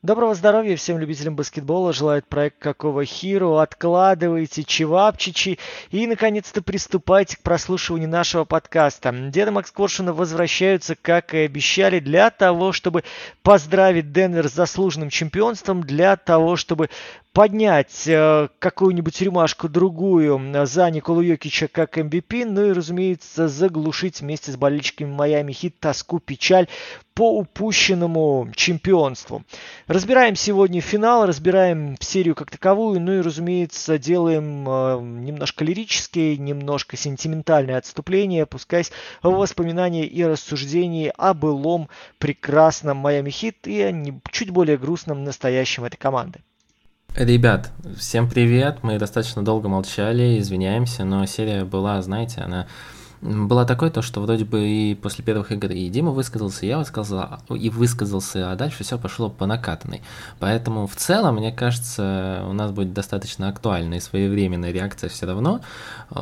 Доброго здоровья всем любителям баскетбола. Желает проект Какого Хиру. Откладывайте чевапчичи и, наконец-то, приступайте к прослушиванию нашего подкаста. Деда Макс Коршунов возвращаются, как и обещали, для того, чтобы поздравить Денвер с заслуженным чемпионством, для того, чтобы поднять э, какую-нибудь рюмашку другую за Николу Йокича как MVP, ну и, разумеется, заглушить вместе с болельщиками Майами Хит тоску, печаль по упущенному чемпионству. Разбираем сегодня финал, разбираем серию как таковую, ну и, разумеется, делаем э, немножко лирические, немножко сентиментальные отступления, пускаясь в воспоминания и рассуждения о былом прекрасном Майами Хит и о чуть более грустном настоящем этой команды. Ребят, всем привет. Мы достаточно долго молчали, извиняемся, но серия была, знаете, она была такой, то, что вроде бы и после первых игр и Дима высказался, и я высказал, и высказался, а дальше все пошло по накатанной. Поэтому в целом, мне кажется, у нас будет достаточно актуальная и своевременная реакция все равно.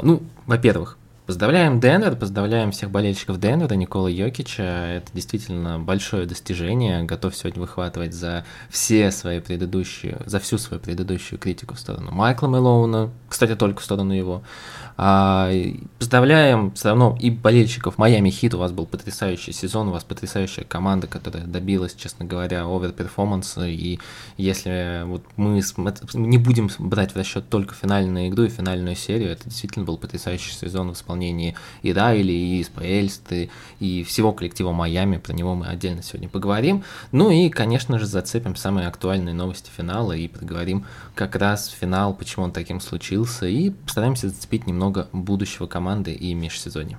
Ну, во-первых, Поздравляем Денвер, поздравляем всех болельщиков Денвера, Никола Йокича. Это действительно большое достижение. Готов сегодня выхватывать за все свои предыдущие, за всю свою предыдущую критику в сторону Майкла Мэлоуна, кстати, только в сторону его. А, поздравляем все равно и болельщиков Майами Хит. У вас был потрясающий сезон, у вас потрясающая команда, которая добилась, честно говоря, оверперформанса. И если вот мы не будем брать в расчет только финальную игру и финальную серию, это действительно был потрясающий сезон в исполнении и Райли, и Спаэльсты, и всего коллектива Майами. Про него мы отдельно сегодня поговорим. Ну и, конечно же, зацепим самые актуальные новости финала и поговорим как раз финал, почему он таким случился, и постараемся зацепить немного много будущего команды и межсезонья.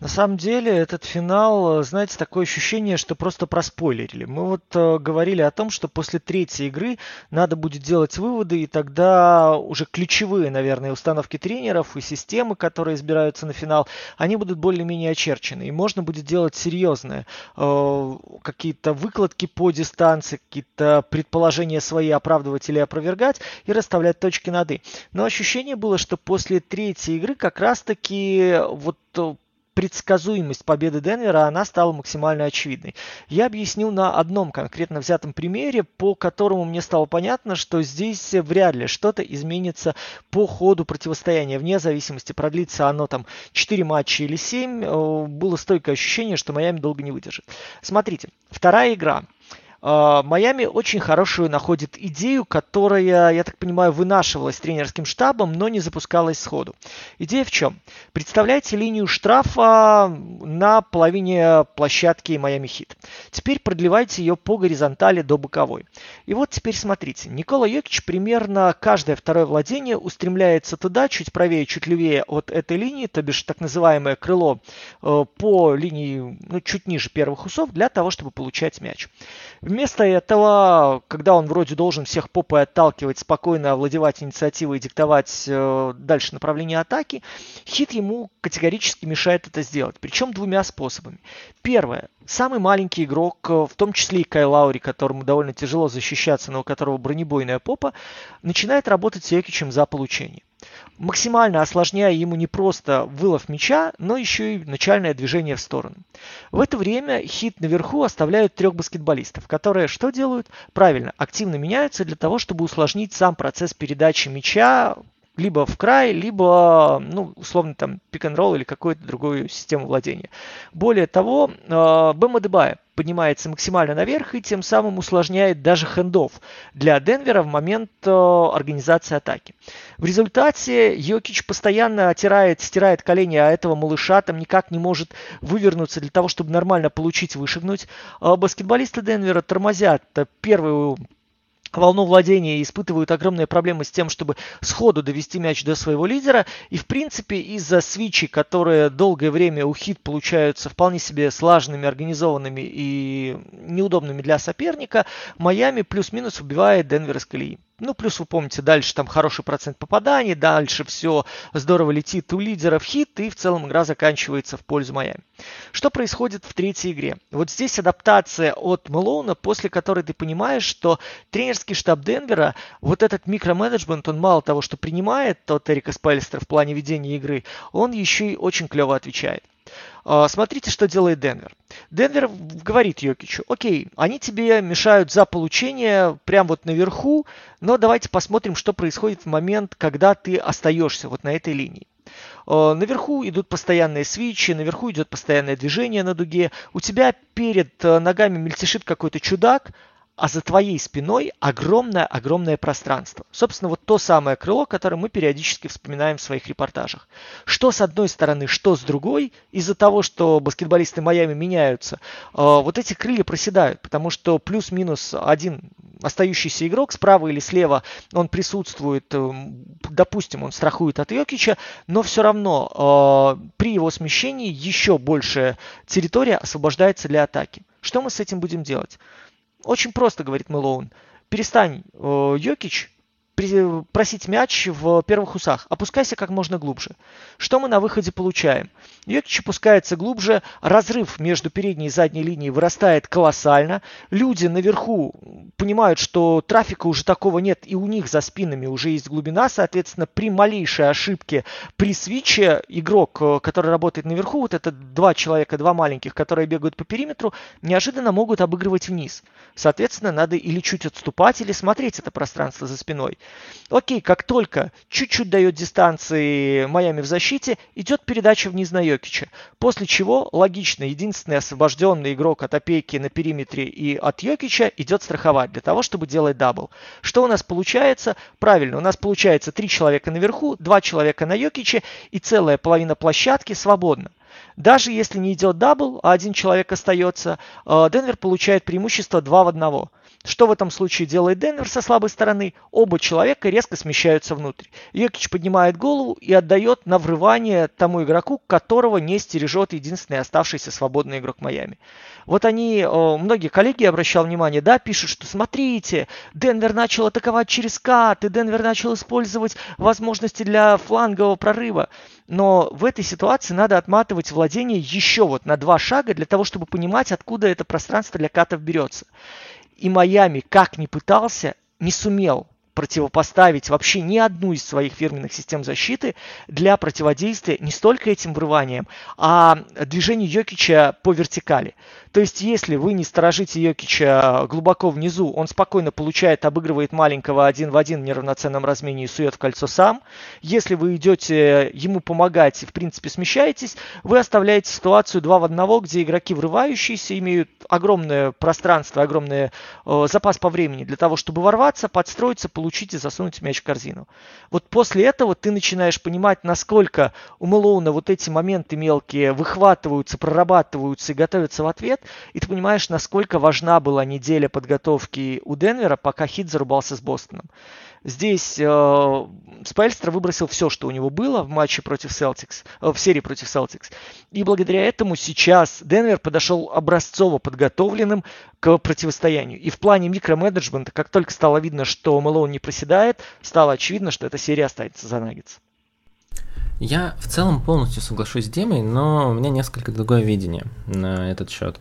На самом деле этот финал, э, знаете, такое ощущение, что просто проспойлерили. Мы вот э, говорили о том, что после третьей игры надо будет делать выводы, и тогда уже ключевые, наверное, установки тренеров и системы, которые избираются на финал, они будут более-менее очерчены. И можно будет делать серьезные э, какие-то выкладки по дистанции, какие-то предположения свои оправдывать или опровергать и расставлять точки над «и». Но ощущение было, что после третьей игры как раз-таки вот э, предсказуемость победы Денвера, она стала максимально очевидной. Я объяснил на одном конкретно взятом примере, по которому мне стало понятно, что здесь вряд ли что-то изменится по ходу противостояния. Вне зависимости, продлится оно там 4 матча или 7, э, было стойкое ощущение, что Майами долго не выдержит. Смотрите, вторая игра. А, Майами очень хорошую находит идею, которая, я так понимаю, вынашивалась тренерским штабом, но не запускалась сходу. Идея в чем? Представляете линию штрафа на половине площадки Майами Хит. Теперь продлевайте ее по горизонтали до боковой. И вот теперь смотрите. Никола Йокич примерно каждое второе владение устремляется туда, чуть правее, чуть левее от этой линии, то бишь так называемое крыло э, по линии ну, чуть ниже первых усов, для того, чтобы получать мяч. Вместо этого, когда он вроде должен всех попой отталкивать, спокойно овладевать инициативой и диктовать э, дальше направление атаки, Хит ему категорически мешает это сделать. Причем двумя способами. Первое. Самый маленький игрок, э, в том числе и Кай Лаури, которому довольно тяжело защищаться, но у которого бронебойная попа, начинает работать с Йокичем за получение максимально осложняя ему не просто вылов мяча, но еще и начальное движение в сторону. В это время хит наверху оставляют трех баскетболистов, которые что делают? Правильно, активно меняются для того, чтобы усложнить сам процесс передачи мяча либо в край, либо, ну, условно, там, пик-н-ролл или какую-то другую систему владения. Более того, э, Бэм Адебая поднимается максимально наверх и тем самым усложняет даже хендов для Денвера в момент э, организации атаки. В результате Йокич постоянно оттирает, стирает колени, а этого малыша там никак не может вывернуться для того, чтобы нормально получить, вышагнуть. Э, баскетболисты Денвера тормозят первую волну владения испытывают огромные проблемы с тем, чтобы сходу довести мяч до своего лидера. И, в принципе, из-за свичей, которые долгое время у хит получаются вполне себе слаженными, организованными и неудобными для соперника, Майами плюс-минус убивает Денвер из колеи. Ну, плюс вы помните, дальше там хороший процент попаданий, дальше все здорово летит у лидеров хит, и в целом игра заканчивается в пользу Майами. Что происходит в третьей игре? Вот здесь адаптация от Мэлоуна, после которой ты понимаешь, что тренерский штаб Денвера, вот этот микроменеджмент, он мало того, что принимает от Эрика Спайлистера в плане ведения игры, он еще и очень клево отвечает. А, смотрите, что делает Денвер. Денвер говорит Йокичу, окей, они тебе мешают за получение прямо вот наверху, но давайте посмотрим, что происходит в момент, когда ты остаешься вот на этой линии. А, наверху идут постоянные свечи, наверху идет постоянное движение на дуге. У тебя перед э, ногами мельтешит какой-то чудак, а за твоей спиной огромное-огромное пространство. Собственно, вот то самое крыло, которое мы периодически вспоминаем в своих репортажах. Что с одной стороны, что с другой, из-за того, что баскетболисты Майами меняются, э, вот эти крылья проседают, потому что плюс-минус один остающийся игрок справа или слева, он присутствует, э, допустим, он страхует от Йокича, но все равно э, при его смещении еще большая территория освобождается для атаки. Что мы с этим будем делать? Очень просто, говорит Мэлоун. Перестань, э, Йокич, просить мяч в первых усах. Опускайся как можно глубже. Что мы на выходе получаем? Йокич опускается глубже, разрыв между передней и задней линией вырастает колоссально. Люди наверху понимают, что трафика уже такого нет, и у них за спинами уже есть глубина. Соответственно, при малейшей ошибке, при свиче, игрок, э, который работает наверху, вот это два человека, два маленьких, которые бегают по периметру, неожиданно могут обыгрывать вниз. Соответственно, надо или чуть отступать, или смотреть это пространство за спиной. Окей, как только чуть-чуть дает дистанции Майами в защите, идет передача вниз на Йокича. После чего, логично, единственный освобожденный игрок от опеки на периметре и от Йокича идет страховать для того, чтобы делать double. Что у нас получается? Правильно, у нас получается три человека наверху, два человека на Йокиче и целая половина площадки свободна. Даже если не идет double, а один человек остается, э, Денвер получает преимущество 2 в 1. Что в этом случае делает Денвер со слабой стороны? Оба человека резко смещаются внутрь. Йокич поднимает голову и отдает на врывание тому игроку, которого не стережет единственный оставшийся свободный игрок Майами. Вот они, многие коллеги, обращал внимание, да, пишут, что смотрите, Денвер начал атаковать через кат, и Денвер начал использовать возможности для флангового прорыва. Но в этой ситуации надо отматывать владение еще вот на два шага для того, чтобы понимать, откуда это пространство для катов берется. И Майами, как ни пытался, не сумел противопоставить вообще ни одну из своих фирменных систем защиты для противодействия не столько этим врываниям, а движению Йокича по вертикали. То есть, если вы не сторожите Йокича глубоко внизу, он спокойно получает, обыгрывает маленького один в один в неравноценном размене и сует в кольцо сам. Если вы идете ему помогать и, в принципе, смещаетесь, вы оставляете ситуацию 2 в 1, где игроки врывающиеся имеют огромное пространство, огромный э, запас по времени для того, чтобы ворваться, подстроиться, получить и засунуть мяч в корзину. Вот после этого ты начинаешь понимать, насколько у Мэлоуна вот эти моменты мелкие выхватываются, прорабатываются и готовятся в ответ, и ты понимаешь, насколько важна была неделя подготовки у Денвера, пока Хит зарубался с Бостоном. Здесь э, Спельстер выбросил все, что у него было в матче против Celtics, э, в серии против Celtics. И благодаря этому сейчас Денвер подошел образцово подготовленным к противостоянию. И в плане микроменеджмента, как только стало видно, что Мэлоун не проседает, стало очевидно, что эта серия останется за Наггетс. Я в целом полностью соглашусь с Димой, но у меня несколько другое видение на этот счет.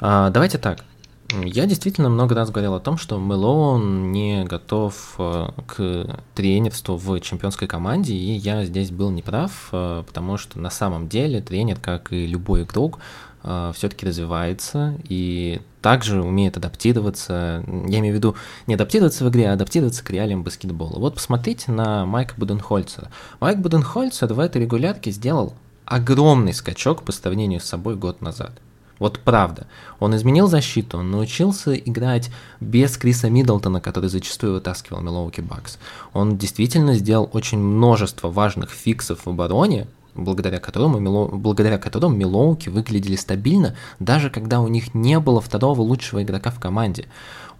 А, давайте так. Я действительно много раз говорил о том, что Мэлоун не готов э, к тренерству в чемпионской команде, и я здесь был неправ, э, потому что на самом деле тренер, как и любой игрок, э, все-таки развивается и также умеет адаптироваться, я имею в виду не адаптироваться в игре, а адаптироваться к реалиям баскетбола. Вот посмотрите на Майка Буденхольцера. Майк Буденхольцер в этой регулярке сделал огромный скачок по сравнению с собой год назад. Вот правда. Он изменил защиту, он научился играть без Криса Миддлтона, который зачастую вытаскивал Милоуки Бакс. Он действительно сделал очень множество важных фиксов в обороне, благодаря которому, благодаря которому Милоуки выглядели стабильно, даже когда у них не было второго лучшего игрока в команде.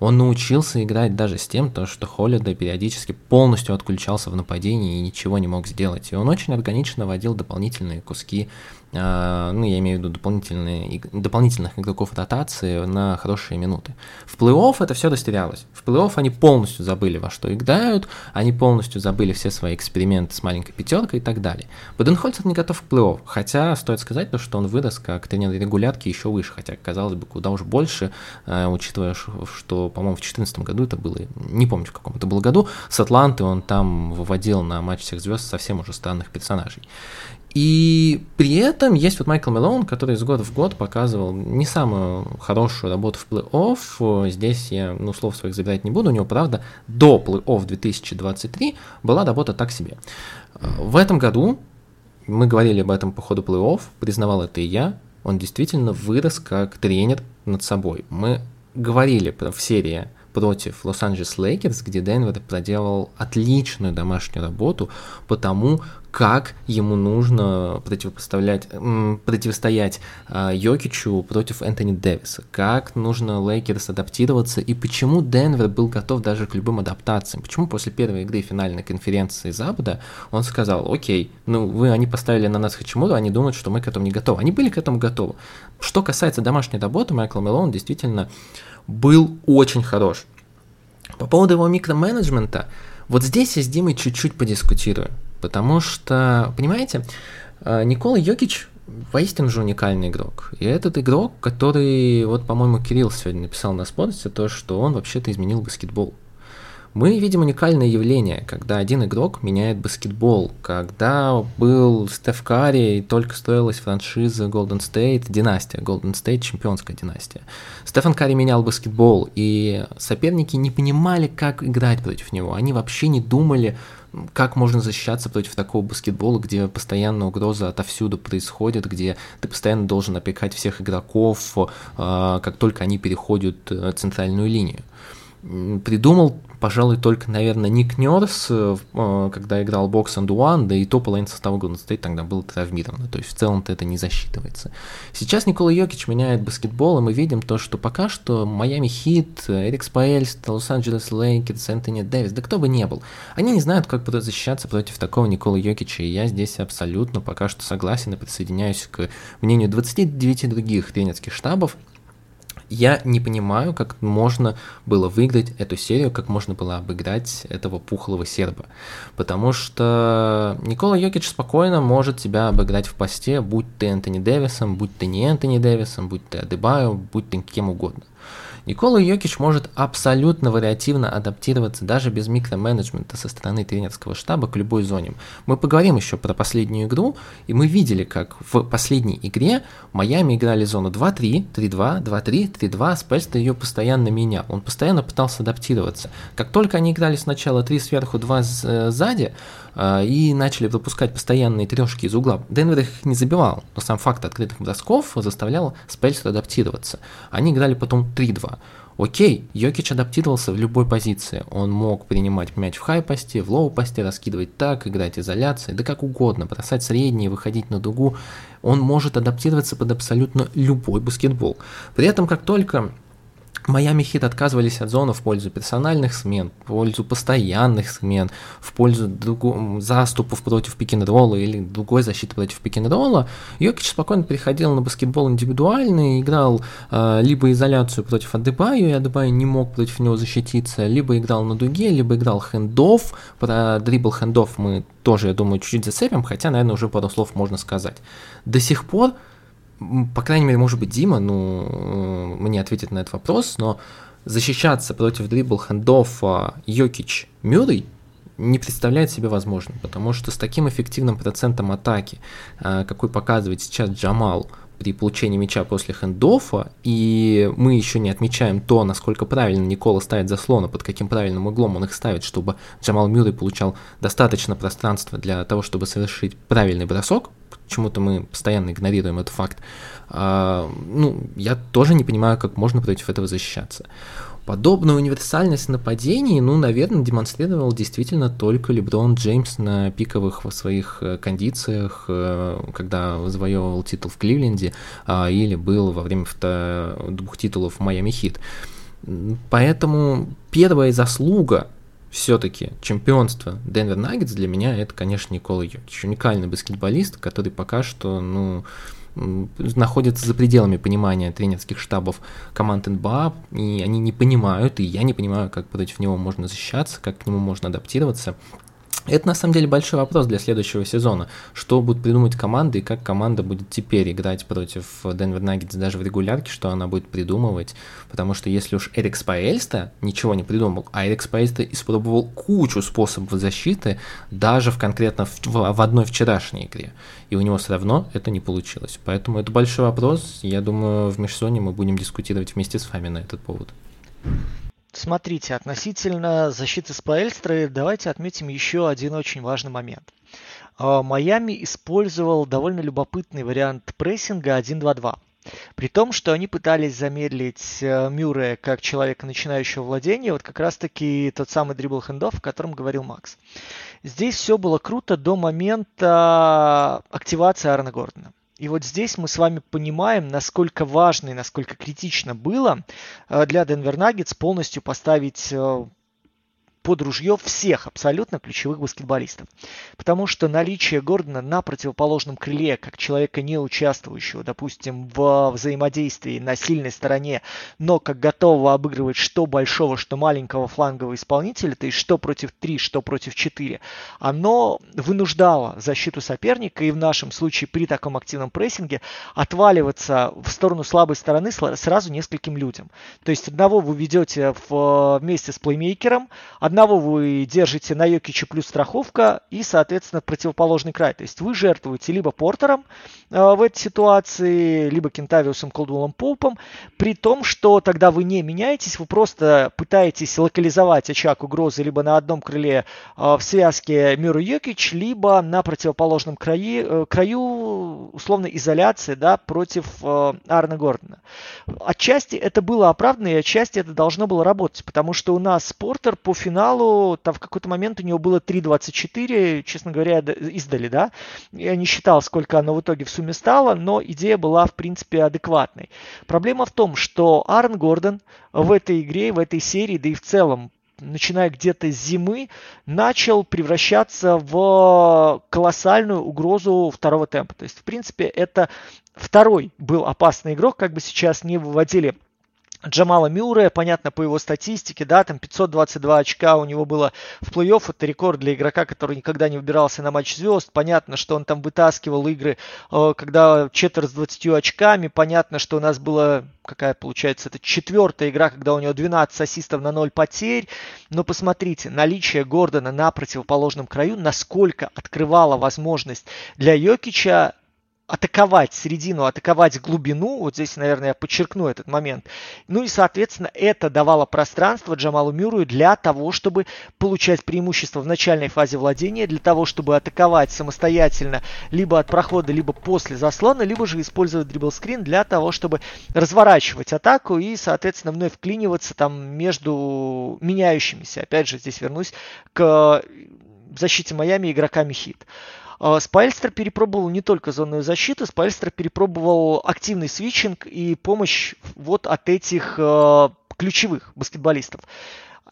Он научился играть даже с тем, то, что Холлида периодически полностью отключался в нападении и ничего не мог сделать. И он очень органично вводил дополнительные куски ну, я имею в виду дополнительные, дополнительных игроков ротации на хорошие минуты. В плей-офф это все растерялось. В плей-офф они полностью забыли, во что играют, они полностью забыли все свои эксперименты с маленькой пятеркой и так далее. Буденхольцер не готов к плей-офф, хотя стоит сказать, то, что он вырос как тренер регулярки еще выше, хотя, казалось бы, куда уж больше, а, учитывая, что, по-моему, в 2014 году это было, не помню, в каком это было году, с Атланты он там выводил на матч всех звезд совсем уже странных персонажей. И при этом есть вот Майкл Мелоун, который из года в год показывал не самую хорошую работу в плей-офф. Здесь я, ну, слов своих забирать не буду. У него, правда, до плей-офф 2023 была работа так себе. В этом году, мы говорили об этом по ходу плей-офф, признавал это и я, он действительно вырос как тренер над собой. Мы говорили в серии против Лос-Анджелес Лейкерс, где Денвер проделал отличную домашнюю работу по тому, как ему нужно противопоставлять, противостоять э, Йокичу против Энтони Дэвиса, как нужно Лейкерс адаптироваться и почему Денвер был готов даже к любым адаптациям, почему после первой игры финальной конференции Запада он сказал, окей, ну вы, они поставили на нас Хачимуру, они думают, что мы к этому не готовы. Они были к этому готовы. Что касается домашней работы, Майкл Мелон действительно был очень хорош. По поводу его микроменеджмента, вот здесь я с Димой чуть-чуть подискутирую. Потому что, понимаете, э, Никола Йокич воистину же уникальный игрок. И этот игрок, который, вот, по-моему, Кирилл сегодня написал на спорте, то, что он вообще-то изменил баскетбол. Мы видим уникальное явление, когда один игрок меняет баскетбол. Когда был Стеф Карри и только строилась франшиза Golden State, династия, Golden State чемпионская династия. Стефан Карри менял баскетбол, и соперники не понимали, как играть против него. Они вообще не думали, как можно защищаться против такого баскетбола, где постоянно угроза отовсюду происходит, где ты постоянно должен опекать всех игроков, а, как только они переходят э, центральную линию. Придумал пожалуй, только, наверное, Ник Нерс, э, э, когда играл Box and One, да и то половина состава Golden State тогда был травмирован, то есть в целом-то это не засчитывается. Сейчас Никола Йокич меняет баскетбол, и мы видим то, что пока что Майами Хит, Эрик Споэльстра, Лос-Анджелес Лейкерс, Энтони Дэвис, да кто бы не был, они не знают, как будут защищаться против такого Никола Йокича, и я здесь абсолютно пока что согласен и присоединяюсь к мнению 29 других тренерских штабов, я не понимаю, как можно было выиграть эту серию, как можно было обыграть этого пухлого серба. Потому что Никола Йокич спокойно может тебя обыграть в посте, будь ты Энтони Дэвисом, будь ты не Энтони Дэвисом, будь ты Адебайо, будь ты кем угодно. Никола Йокич может абсолютно вариативно адаптироваться даже без микроменеджмента со стороны тренерского штаба к любой зоне. Мы поговорим еще про последнюю игру, и мы видели, как в последней игре Майами играли зону 2-3, 3-2, 2-3, 3-2, Спельста ее постоянно менял, он постоянно пытался адаптироваться. Как только они играли сначала 3 сверху, 2 э, сзади, э, и начали выпускать постоянные трешки из угла. Денвер их не забивал, но сам факт открытых бросков заставлял Спельса адаптироваться. Они играли потом 3-2. Окей, Йокич адаптировался в любой позиции. Он мог принимать мяч в хай-посте, в лоу-посте, раскидывать так, играть изоляцией, да как угодно, бросать средние, выходить на дугу. Он может адаптироваться под абсолютно любой баскетбол. При этом, как только Майами Хит отказывались от зоны в пользу персональных смен, в пользу постоянных смен, в пользу другу, заступов против пик-н-ролла или другой защиты против пик-н-ролла. Йокич спокойно переходил на баскетбол индивидуальный, играл э, либо изоляцию против Адебаю, и Адебаю не мог против него защититься, либо играл на дуге, либо играл хендов. Про дрибл хендов мы тоже, я думаю, чуть-чуть зацепим, хотя, наверное, уже пару слов можно сказать. До сих пор по крайней мере, может быть, Дима, ну, э, мне ответит на этот вопрос, но защищаться против дрибл хендов Йокич Мюррей не представляет себе возможным, потому что с таким эффективным процентом атаки, э, какой показывает сейчас Джамал при получении мяча после хендофа, и мы еще не отмечаем то, насколько правильно Никола ставит заслоны, под каким правильным углом он их ставит, чтобы Джамал Мюррей получал достаточно пространства для того, чтобы совершить правильный бросок, почему-то мы постоянно игнорируем этот факт, а, ну, я тоже не понимаю, как можно против этого защищаться. Подобную универсальность нападений, ну, наверное, демонстрировал действительно только Леброн Джеймс на пиковых своих э, кондициях, э, когда завоевывал титул в Кливленде, а, или был во время двух титулов в Майами Хит. Поэтому первая заслуга все-таки чемпионство Денвер Наггетс для меня это, конечно, Никола Йокич. Уникальный баскетболист, который пока что, ну, находятся за пределами понимания тренерских штабов команд НБА, и они не понимают, и я не понимаю, как против него можно защищаться, как к нему можно адаптироваться. Это на самом деле большой вопрос для следующего сезона. Что будут придумать команды и как команда будет теперь играть против Денвер Наггетс даже в регулярке, что она будет придумывать. Потому что если уж Эрик Спаэльста ничего не придумал, а Эрик Спаэльста испробовал кучу способов защиты даже в конкретно в, в одной вчерашней игре. И у него все равно это не получилось. Поэтому это большой вопрос. Я думаю, в межсезонье мы будем дискутировать вместе с вами на этот повод. Смотрите, относительно защиты Спаэльстры, давайте отметим еще один очень важный момент. А, Майами использовал довольно любопытный вариант прессинга 1-2-2. При том, что они пытались замедлить э, Мюррея как человека начинающего владения, вот как раз-таки тот самый дрибл хендов, о котором говорил Макс. Здесь все было круто до момента активации Аарона Гордона. И вот здесь мы с вами понимаем, насколько важно и насколько критично было э, для Денвер Наггетс полностью поставить э, под ружье всех абсолютно ключевых баскетболистов. Потому что наличие Гордона на противоположном крыле, как человека не участвующего, допустим, в взаимодействии на сильной стороне, но как готового обыгрывать что большого, что маленького флангового исполнителя, то есть что против 3, что против 4, оно вынуждало защиту соперника и в нашем случае при таком активном прессинге отваливаться в сторону слабой стороны сразу нескольким людям. То есть одного вы ведете в, вместе с плеймейкером, Одного вы держите на Йокиче плюс страховка и, соответственно, противоположный край. То есть вы жертвуете либо Портером э, в этой ситуации, либо Кентавиусом Колдуэлом Поупом, при том, что тогда вы не меняетесь, вы просто пытаетесь локализовать очаг угрозы либо на одном крыле э, в связке Мюру Йокич, либо на противоположном крае, э, краю условно изоляции да, против э, Арна Гордона. Отчасти это было оправдано, и отчасти это должно было работать, потому что у нас Портер по финалу финалу, там в какой-то момент у него было 3.24, честно говоря, издали, да. Я не считал, сколько оно в итоге в сумме стало, но идея была, в принципе, адекватной. Проблема в том, что Аарон Гордон в этой игре, в этой серии, да и в целом начиная где-то с зимы, начал превращаться в колоссальную угрозу второго темпа. То есть, в принципе, это второй был опасный игрок, как бы сейчас не выводили Джамала Мюррея, понятно по его статистике, да, там 522 очка у него было в плей-офф, это рекорд для игрока, который никогда не выбирался на матч звезд, понятно, что он там вытаскивал игры, э, когда четверть с 20 очками, понятно, что у нас была, какая получается, это четвертая игра, когда у него 12 ассистов на 0 потерь, но посмотрите, наличие Гордона на противоположном краю, насколько открывало возможность для Йокича атаковать середину, атаковать глубину, вот здесь, наверное, я подчеркну этот момент. Ну и, соответственно, это давало пространство Джамалу Мюррею для того, чтобы получать преимущество в начальной фазе владения, для того, чтобы атаковать самостоятельно либо от прохода, либо после заслона, либо же использовать дриблскрин для того, чтобы разворачивать атаку и, соответственно, вновь вклиниваться там между меняющимися. Опять же, здесь вернусь к защите Майами игроками хит. А, Спайльстер перепробовал не только зонную защиту, Спайльстер перепробовал активный свитчинг и помощь вот от этих э, ключевых баскетболистов.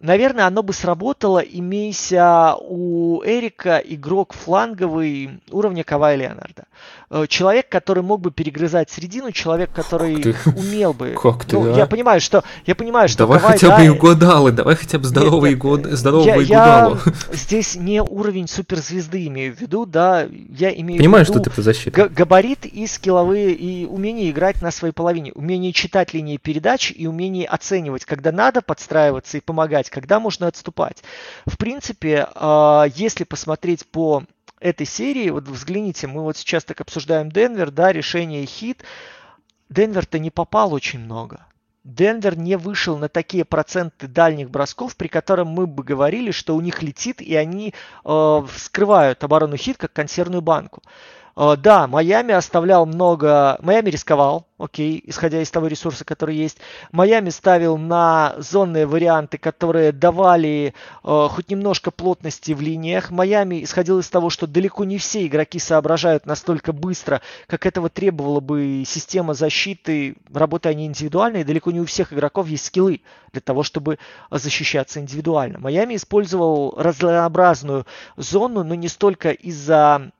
Наверное, оно бы сработало, имейся у Эрика игрок фланговый уровня Кавая Леонарда. Э, человек, который мог бы перегрызать середину, человек, который умел бы. Как ты, ну, а? Я понимаю, что я понимаю, что давай Кавай, хотя да, бы Игодалы, давай хотя бы здоровый Нет, год, здоровый я, я здесь не уровень суперзвезды имею в виду, да, я имею понимаю, в виду что ты по защите. габарит и скилловые и умение играть на своей половине, умение читать линии передач и умение оценивать, когда надо подстраиваться и помогать, когда можно отступать. В принципе, а, если посмотреть по этой серии, вот взгляните, мы вот сейчас так обсуждаем Денвер, да, решение хит. Денвер-то не попал очень много. Денвер не вышел на такие проценты дальних бросков, при котором мы бы говорили, что у них летит, и они э, вскрывают оборону хит как консервную банку. Э, да, Майами оставлял много... Майами рисковал, окей, исходя из того ресурса, который есть. Майами ставил на зонные варианты, которые давали э, хоть немножко плотности в линиях. Майами исходил из того, что далеко не все игроки соображают настолько быстро, как этого требовала бы система защиты, работая они индивидуально, и далеко не у всех игроков есть скиллы для того, чтобы защищаться индивидуально. Майами использовал разнообразную зону, но не столько из-за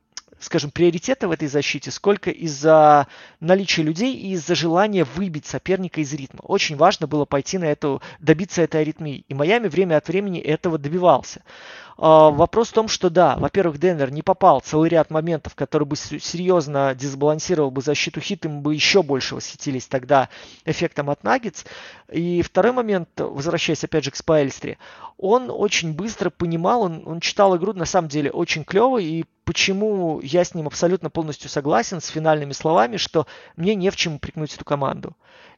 скажем, приоритета в этой защите, сколько из-за наличия людей и из-за желания выбить соперника из ритма. Очень важно было пойти на эту, добиться этой аритмии. И Майами время от времени этого добивался. А, вопрос в том, что да, во-первых, Денвер не попал целый ряд моментов, который бы серьезно дисбалансировал бы защиту хит, им бы еще больше восхитились тогда эффектом от Наггетс. И второй момент, возвращаясь опять же к Спайльстре, он очень быстро понимал, он, он читал игру на самом деле очень клево, и почему я с ним абсолютно полностью согласен с финальными словами, что мне не в чем упрекнуть эту команду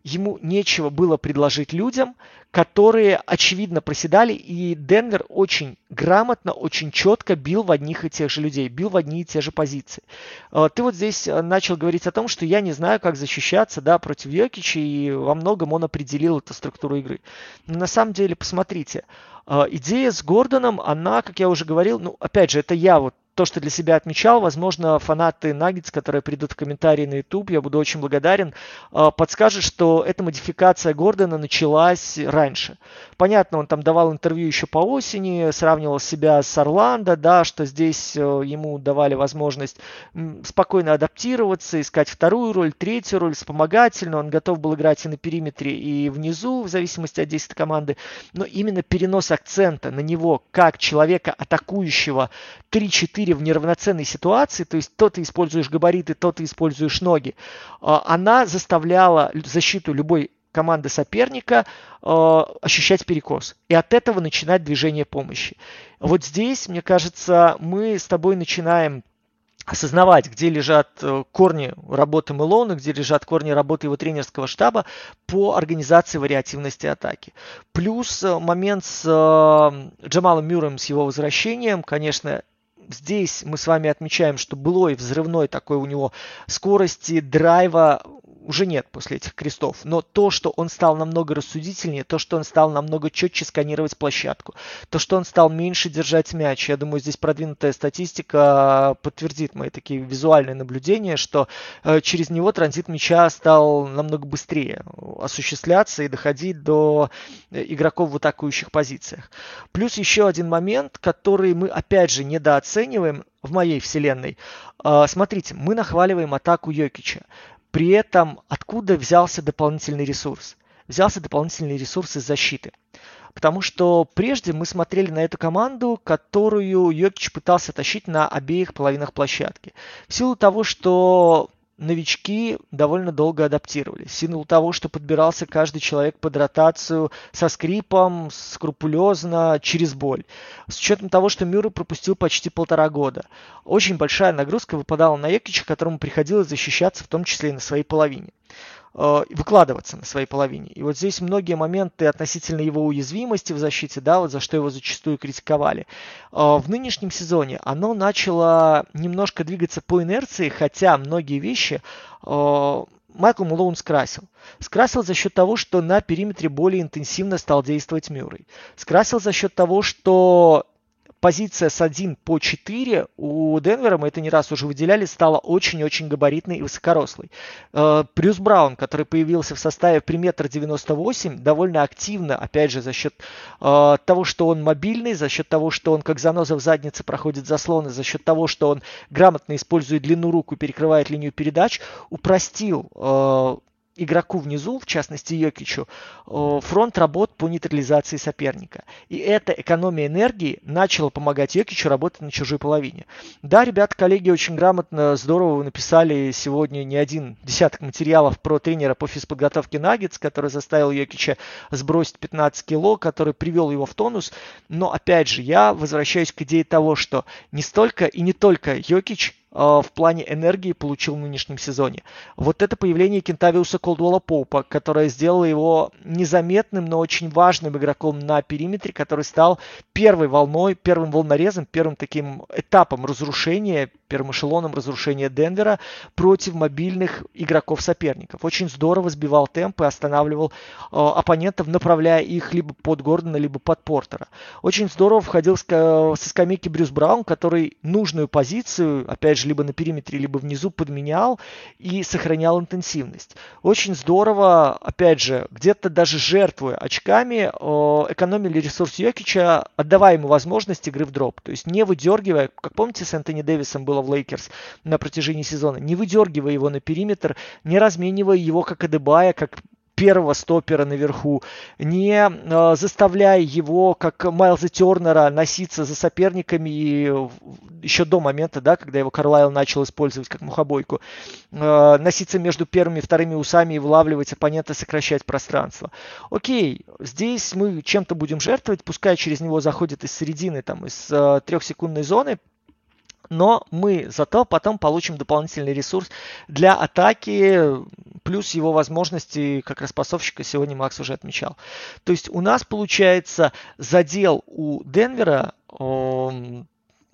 ему нечего было предложить людям, которые очевидно проседали, и Денвер очень грамотно, очень четко бил в одних и тех же людей, бил в одни и те же позиции. А, ты вот здесь э, начал говорить о том, что я не знаю, как защищаться да, против Йокича, и во многом он определил эту структуру игры. Но на самом деле, посмотрите, а, идея с Гордоном, она, как я уже говорил, ну, опять же, это я вот то, что для себя отмечал. Возможно, фанаты Nuggets, которые придут в комментарии на YouTube, я буду очень благодарен, а, подскажут, что эта модификация Гордона началась раньше. Понятно, он там давал интервью еще по осени, сравнивал себя с Орландо, да, что здесь э, ему давали возможность спокойно адаптироваться, искать вторую роль, третью роль, вспомогательную. Он готов был играть и на периметре, и внизу, в зависимости от действия команды. Но именно перенос акцента на него, как человека атакующего 3-4 4 в неравноценной ситуации, то есть то ты используешь габариты, то ты используешь ноги, а, она заставляла защиту любой команды соперника э, ощущать перекос. И от этого начинать движение помощи. Вот здесь, мне кажется, мы с тобой начинаем осознавать, где лежат э, корни работы Мелона, где лежат корни работы его тренерского штаба по организации вариативности атаки. Плюс э, момент с Джамалом Мюром, с его возвращением, конечно, здесь мы с вами отмечаем, что былой взрывной такой у него скорости, драйва уже нет после этих крестов. Но то, что он стал намного рассудительнее, то, что он стал намного четче сканировать площадку, то, что он стал меньше держать мяч, я думаю, здесь продвинутая статистика подтвердит мои такие визуальные наблюдения, что э, через него транзит мяча стал намного быстрее осуществляться и доходить до э, игроков в атакующих позициях. Плюс еще один момент, который мы опять же недооцениваем в моей вселенной. Э, смотрите, мы нахваливаем атаку Йокича. При этом откуда взялся дополнительный ресурс? Взялся дополнительный ресурс из защиты. Потому что прежде мы смотрели на эту команду, которую Йокич пытался тащить на обеих половинах площадки. В силу того, что новички довольно долго адаптировались. В силу того, что подбирался каждый человек под ротацию со скрипом, скрупулезно, через боль. С учетом того, что Мюррей пропустил почти полтора года. Очень большая нагрузка выпадала на Екича, которому приходилось защищаться в том числе и на своей половине. Э, выкладываться на своей половине. И вот здесь многие моменты относительно его уязвимости в защите, да, вот за что его зачастую критиковали. Э, в нынешнем сезоне оно начало немножко двигаться по инерции, хотя многие вещи э, Майкл Мулоун скрасил. Скрасил за счет того, что на периметре более интенсивно стал действовать Мюррей. Скрасил за счет того, что позиция с 1 по 4 у Денвера, мы это не раз уже выделяли, стала очень-очень габаритной и высокорослой. Э, Брюс Браун, который появился в составе при метр 98, довольно активно, опять же, за счет э, того, что он мобильный, за счет того, что он как заноза в заднице проходит заслоны, за счет того, что он грамотно использует длину руку и перекрывает линию передач, упростил э, игроку внизу, в частности Йокичу, фронт работ по нейтрализации соперника. И эта экономия энергии начала помогать Йокичу работать на чужой половине. Да, ребята, коллеги очень грамотно, здорово вы написали сегодня не один десяток материалов про тренера по физподготовке Наггетс, который заставил Йокича сбросить 15 кило, который привел его в тонус. Но опять же, я возвращаюсь к идее того, что не столько и не только Йокич в плане энергии получил в нынешнем сезоне. Вот это появление Кентавиуса Колдуэлла Поупа, которое сделало его незаметным, но очень важным игроком на периметре, который стал первой волной, первым волнорезом, первым таким этапом разрушения, первым эшелоном разрушения Денвера против мобильных игроков соперников. Очень здорово сбивал темп и останавливал э, оппонентов, направляя их либо под Гордона, либо под Портера. Очень здорово входил с, со скамейки Брюс Браун, который нужную позицию, опять же, либо на периметре, либо внизу подменял и сохранял интенсивность. Очень здорово, опять же, где-то даже жертвуя очками, экономили ресурс Йокича, отдавая ему возможность игры в drop. То есть не выдергивая, как помните, с Энтони Дэвисом было в Лейкерс на протяжении сезона, не выдергивая его на периметр, не разменивая его как Адебая, как первого стопера наверху, не э, заставляя его, как Майлза Тернера, носиться за соперниками и еще до момента, да, когда его Карлайл начал использовать как мухобойку, э, носиться между первыми и вторыми усами и вылавливать оппонента, сокращать пространство. Окей, здесь мы чем-то будем жертвовать, пускай через него заходит из середины, там, из э, трехсекундной зоны, но мы зато потом получим дополнительный ресурс для атаки, плюс его возможности как распасовщика сегодня Макс уже отмечал. То есть у нас получается задел у Денвера,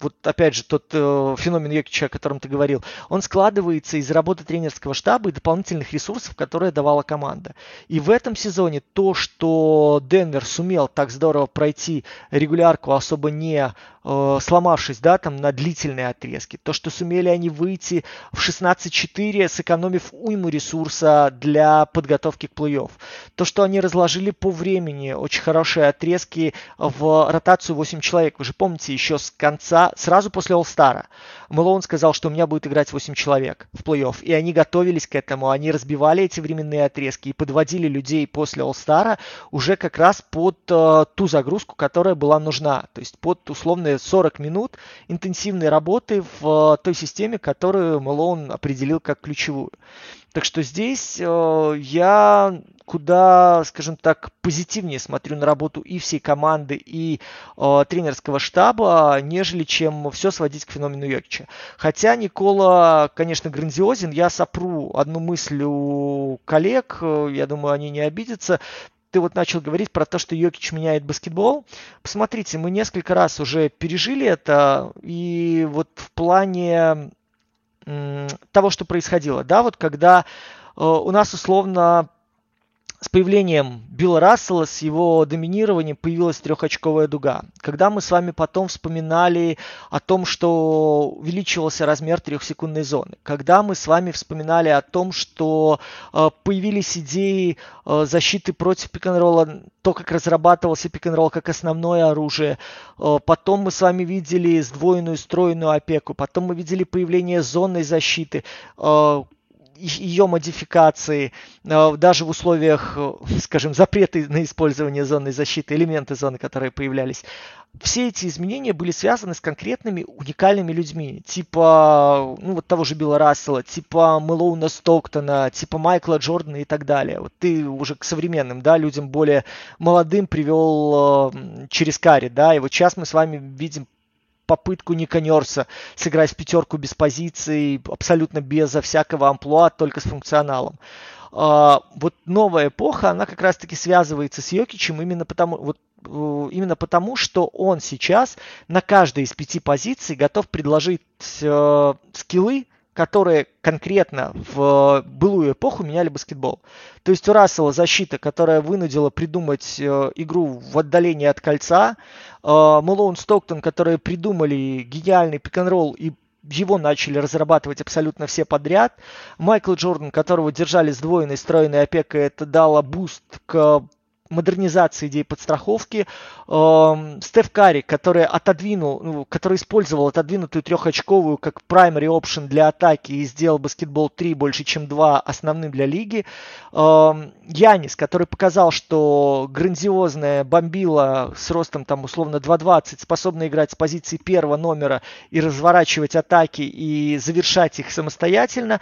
вот опять же тот э, феномен Йокича, о котором ты говорил, он складывается из работы тренерского штаба и дополнительных ресурсов, которые давала команда. И в этом сезоне то, что Денвер сумел так здорово пройти регулярку, особо не э, сломавшись, да, там на длительные отрезки. То, что сумели они выйти в 16-4, сэкономив уйму ресурса для подготовки к плей-офф. То, что они разложили по времени очень хорошие отрезки в ротацию 8 человек. Вы же помните, еще с конца, сразу после All-Star, Мэлоун сказал, что у меня будет играть 8 человек в плей-офф. И они готовились к этому, они разбивали эти временные отрезки и подводили людей после All-Star уже как раз под э, ту загрузку, которая была нужна. То есть под условные 40 минут интенсивной работы в той системе, которую Мэлоун определил как ключевую. Так что здесь э, я куда, скажем так, позитивнее смотрю на работу и всей команды, и э, тренерского штаба, нежели чем все сводить к феномену Йокича. Хотя Никола, конечно, грандиозен. Я сопру одну мысль у коллег, э, я думаю, они не обидятся ты вот начал говорить про то, что Йокич меняет баскетбол. Посмотрите, мы несколько раз уже пережили это, и вот в плане того, что происходило, да, вот когда э, у нас условно с появлением Билла Рассела, с его доминированием появилась трехочковая дуга. Когда мы с вами потом вспоминали о том, что увеличивался размер трехсекундной зоны, когда мы с вами вспоминали о том, что э, появились идеи э, защиты против пик-н-ролла, то, как разрабатывался пик-н-ролл как основное оружие, э, потом мы с вами видели сдвоенную стройную опеку, потом мы видели появление зонной защиты, э, ее модификации, э, даже в условиях, э, скажем, запрета на использование зонной защиты, элементы зоны, которые появлялись, все эти изменения были связаны с конкретными уникальными людьми, типа ну, вот того же Билла Рассела, типа Мэлоуна Стоктона, типа Майкла Джордана и так далее. Вот ты уже к современным да, людям более молодым привел э, через Карри, да, и вот сейчас мы с вами видим попытку Ника Нерса сыграть пятерку без позиции, абсолютно без всякого амплуа, только с функционалом. Uh, вот новая эпоха, она как раз-таки связывается с Йокичем именно потому, вот, uh, именно потому, что он сейчас на каждой из пяти позиций готов предложить uh, скиллы, которые конкретно в былую эпоху меняли баскетбол. То есть у Рассела защита, которая вынудила придумать э, игру в отдалении от кольца, э, Мэлоун Стоктон, которые придумали гениальный пик-н-ролл и его начали разрабатывать абсолютно все подряд. Майкл Джордан, которого держали сдвоенной строенной опекой, это дало boost к модернизации идеи подстраховки. Эм, Стеф Карри, который отодвинул, ну, который использовал отодвинутую трехочковую как primary option для атаки и сделал баскетбол 3 больше, чем 2 основным для лиги. Эм, Янис, который показал, что грандиозная бомбила с ростом там условно 2.20 способна играть с позиции первого номера и разворачивать атаки и завершать их самостоятельно.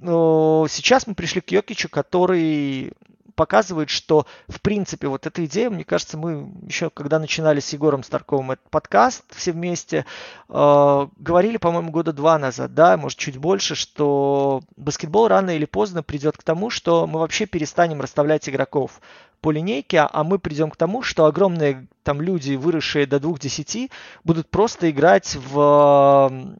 Но сейчас мы пришли к Йокичу, который показывает, что, в принципе, вот эта идея, мне кажется, мы еще, когда начинали с Егором Старковым этот подкаст все вместе, э, говорили, по-моему, года два назад, да, может, чуть больше, что баскетбол рано или поздно придет к тому, что мы вообще перестанем расставлять игроков по линейке, а мы придем к тому, что огромные там люди, выросшие до двух десяти, будут просто играть в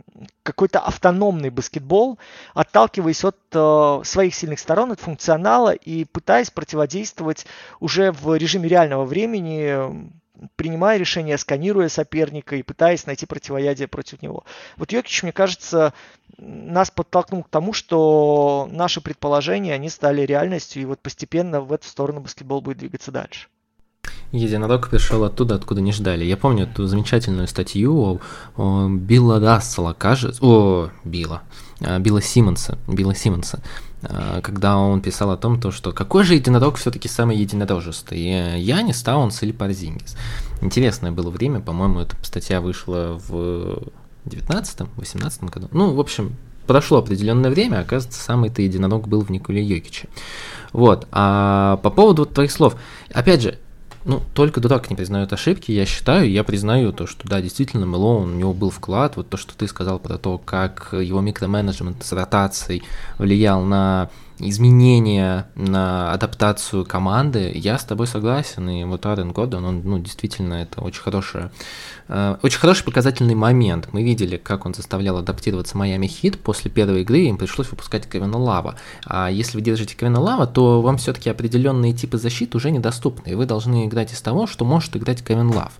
какой-то автономный баскетбол, отталкиваясь от э, своих сильных сторон, от функционала и пытаясь противодействовать уже в режиме реального времени принимая решения, сканируя соперника и пытаясь найти противоядие против него. Вот Йокич, мне кажется, нас подтолкнул к тому, что наши предположения, они стали реальностью, и вот постепенно в эту сторону баскетбол будет двигаться дальше. Единорог пришел оттуда, откуда не ждали. Я помню эту замечательную статью о, о Билла Рассела, кажется, о, Билла, Билла Симмонса, Билла Симмонса, а, когда он писал о том, то, что какой же единорог все-таки самый единорожистый, Янис, Таунс или Парзингис. Интересное было время, по-моему, эта статья вышла в 19-18 году. Ну, в общем, прошло определенное время, оказывается, самый-то единорог был в Николе Йокиче. Вот, а по поводу вот твоих слов, опять же, ну, только дурак не признает ошибки, я считаю, я признаю то, что да, действительно, Мелоун, у него был вклад, вот то, что ты сказал про то, как его микроменеджмент с ротацией влиял на изменения, на адаптацию команды, я с тобой согласен, и вот Арен Гордон, он, ну, действительно, это очень хорошая, э, очень хороший показательный момент. Мы видели, как он заставлял адаптироваться Майами Хит после первой игры, им пришлось выпускать Кевина Лава. А если вы держите Кевина Лава, то вам все-таки определенные типы защиты уже недоступны, и вы должны играть из того, что может играть Кевин Лав.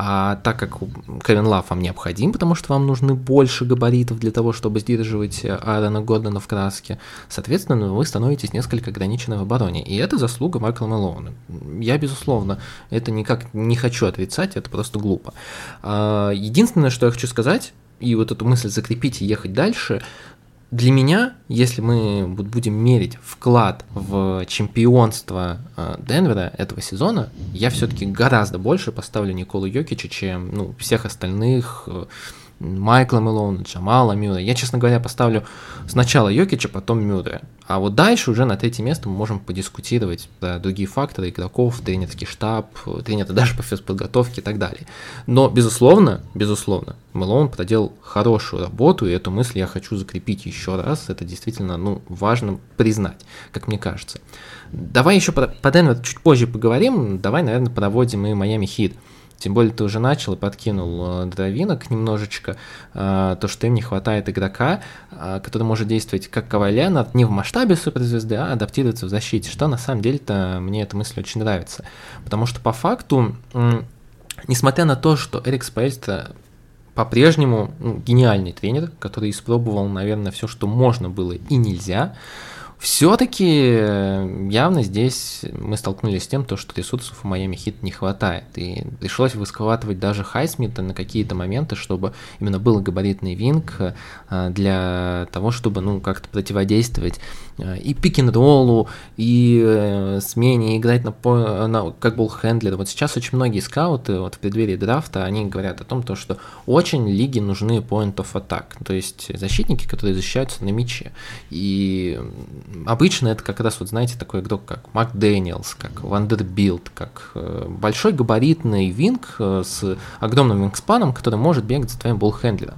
А так как Кевин Лав вам необходим, потому что вам нужны больше габаритов для того, чтобы сдерживать Аарона Гордона в краске, соответственно, вы становитесь несколько ограничены в обороне. И это заслуга Майкла Мэлоуна. Я, безусловно, это никак не хочу отрицать, это просто глупо. А, единственное, что я хочу сказать, и вот эту мысль закрепить и ехать дальше, для меня, если мы будем мерить вклад в чемпионство э, Денвера этого сезона, я все-таки гораздо больше поставлю Николу Йокича, чем ну, всех остальных э, Майкла Мелоуна, Джамала Мюррея. Я, честно говоря, поставлю сначала Йокича, потом Мюррея. А вот дальше уже на третье место мы можем подискутировать про другие факторы игроков, тренерский штаб, тренеры даже по физподготовке и так далее. Но, безусловно, безусловно, Мелоун проделал хорошую работу, и эту мысль я хочу закрепить еще раз. Это действительно ну, важно признать, как мне кажется. Давай еще по, по Денвер чуть позже поговорим. Давай, наверное, проводим и Майами Хит. Тем более ты уже начал и подкинул э, дровинок немножечко, э, то, что им не хватает игрока, э, который может действовать как Кавай Леонард, не в масштабе суперзвезды, а адаптироваться в защите, что на самом деле-то мне эта мысль очень нравится. Потому что по факту, несмотря на то, что Эрик Спейста по-прежнему ну, гениальный тренер, который испробовал, наверное, все, что можно было и нельзя, все-таки э, явно здесь мы столкнулись с тем, то, что ресурсов у Майами Хит не хватает. И пришлось выскватывать даже Хайсмита на какие-то моменты, чтобы именно был габаритный винг э, для того, чтобы ну, как-то противодействовать э, и пик-н-роллу, и смене, играть на, на как болхендлер. Вот сейчас очень многие скауты вот в преддверии драфта, они говорят о том, то, что очень лиге нужны point of attack, то есть защитники, которые защищаются на мяче. И обычно это как раз, вот знаете, такой игрок, как Макдэниелс, как Вандербилд, как э, большой габаритный wing э, с огромным вингспаном, который может бегать за твоим болхендлером.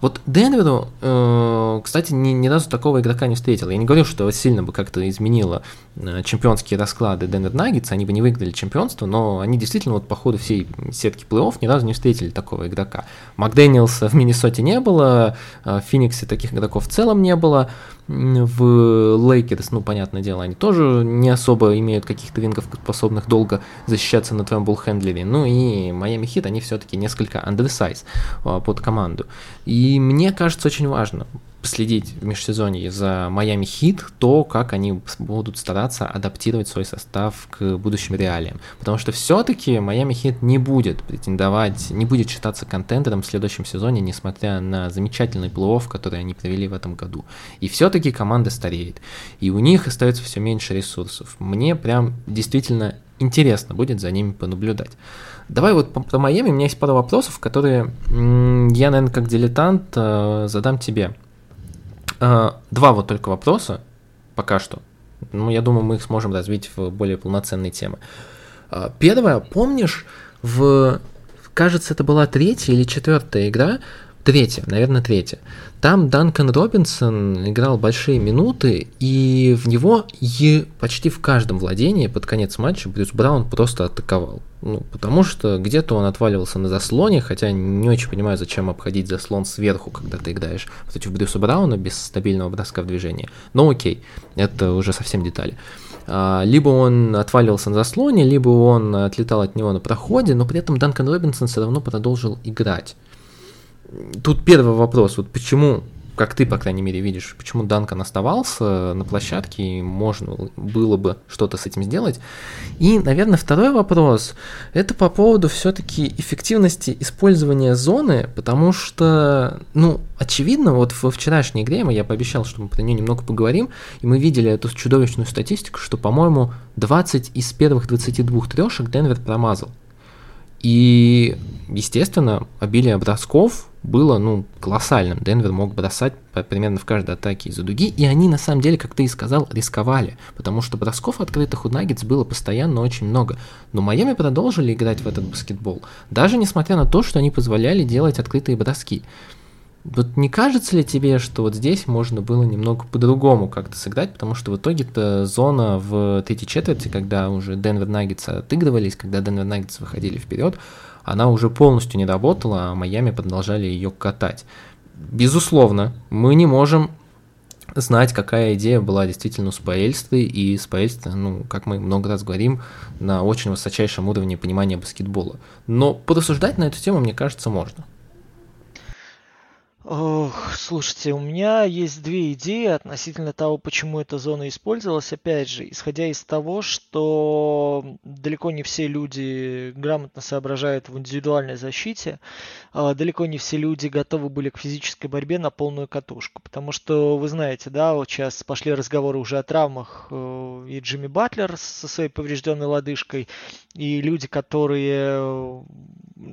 Вот Денверу, э, кстати, ни, ни разу такого игрока не встретил. Я не говорю, что сильно бы как-то изменило э, чемпионские расклады Денвер Наггетс, они бы не выиграли чемпионство, но они действительно вот по ходу всей сетки плей-офф ни разу не встретили такого игрока. Макдэниелса в Миннесоте не было, в Фениксе таких игроков в целом не было, в Лейкерс, ну, понятное дело, они тоже не особо имеют каких-то вингов, способных долго защищаться на твоем болхендлере. Ну и Майами Хит, они все-таки несколько undersize под команду. И мне кажется очень важно последить в межсезонье за Майами Хит, то, как они будут стараться адаптировать свой состав к будущим реалиям. Потому что все-таки Майами Хит не будет претендовать, не будет считаться контендером в следующем сезоне, несмотря на замечательный плей который они провели в этом году. И все-таки команда стареет. И у них остается все меньше ресурсов. Мне прям действительно интересно будет за ними понаблюдать. Давай вот про Майами, у меня есть пара вопросов, которые я, наверное, как дилетант э, задам тебе. А, два вот только вопроса пока что. Ну, я думаю, мы их сможем развить в более полноценные темы. А, первое, помнишь, в, кажется, это была третья или четвертая игра, третья, наверное, третья. Там Данкан Робинсон играл большие минуты, и в него и почти в каждом владении под конец матча Брюс Браун просто атаковал. Ну, потому что где-то он отваливался на заслоне, хотя не очень понимаю, зачем обходить заслон сверху, когда ты играешь против Брюса Брауна без стабильного броска в движении. Но окей, это уже совсем детали. А, либо он отваливался на заслоне, либо он отлетал от него на проходе, но при этом Данкан Робинсон все равно продолжил играть тут первый вопрос, вот почему как ты, по крайней мере, видишь, почему Данкан оставался на площадке, и можно было бы что-то с этим сделать. И, наверное, второй вопрос, это по поводу все-таки эффективности использования зоны, потому что, ну, очевидно, вот во вчерашней игре, я пообещал, что мы про нее немного поговорим, и мы видели эту чудовищную статистику, что, по-моему, 20 из первых 22 трешек Денвер промазал. И, естественно, обилие бросков было, ну, колоссальным. Денвер мог бросать примерно в каждой атаке из-за дуги, и они, на самом деле, как ты и сказал, рисковали, потому что бросков открытых у Наггетс было постоянно очень много. Но Майами продолжили играть в этот баскетбол, даже несмотря на то, что они позволяли делать открытые броски. Вот не кажется ли тебе, что вот здесь можно было немного по-другому как-то сыграть, потому что в итоге-то зона в третьей четверти, когда уже Денвер Наггетс отыгрывались, когда Денвер Наггетс выходили вперед, она уже полностью не работала, а Майами продолжали ее катать. Безусловно, мы не можем знать, какая идея была действительно у Спаэльсты, и Спаэльсты, ну, как мы много раз говорим, на очень высочайшем уровне понимания баскетбола. Но порассуждать на эту тему, мне кажется, можно. Ох, слушайте, у меня есть две идеи относительно того, почему эта зона использовалась. Опять же, исходя из того, что далеко не все люди грамотно соображают в индивидуальной защите, далеко не все люди готовы были к физической борьбе на полную катушку. Потому что, вы знаете, да, вот сейчас пошли разговоры уже о травмах э, и Джимми Батлер со своей поврежденной лодыжкой, и люди, которые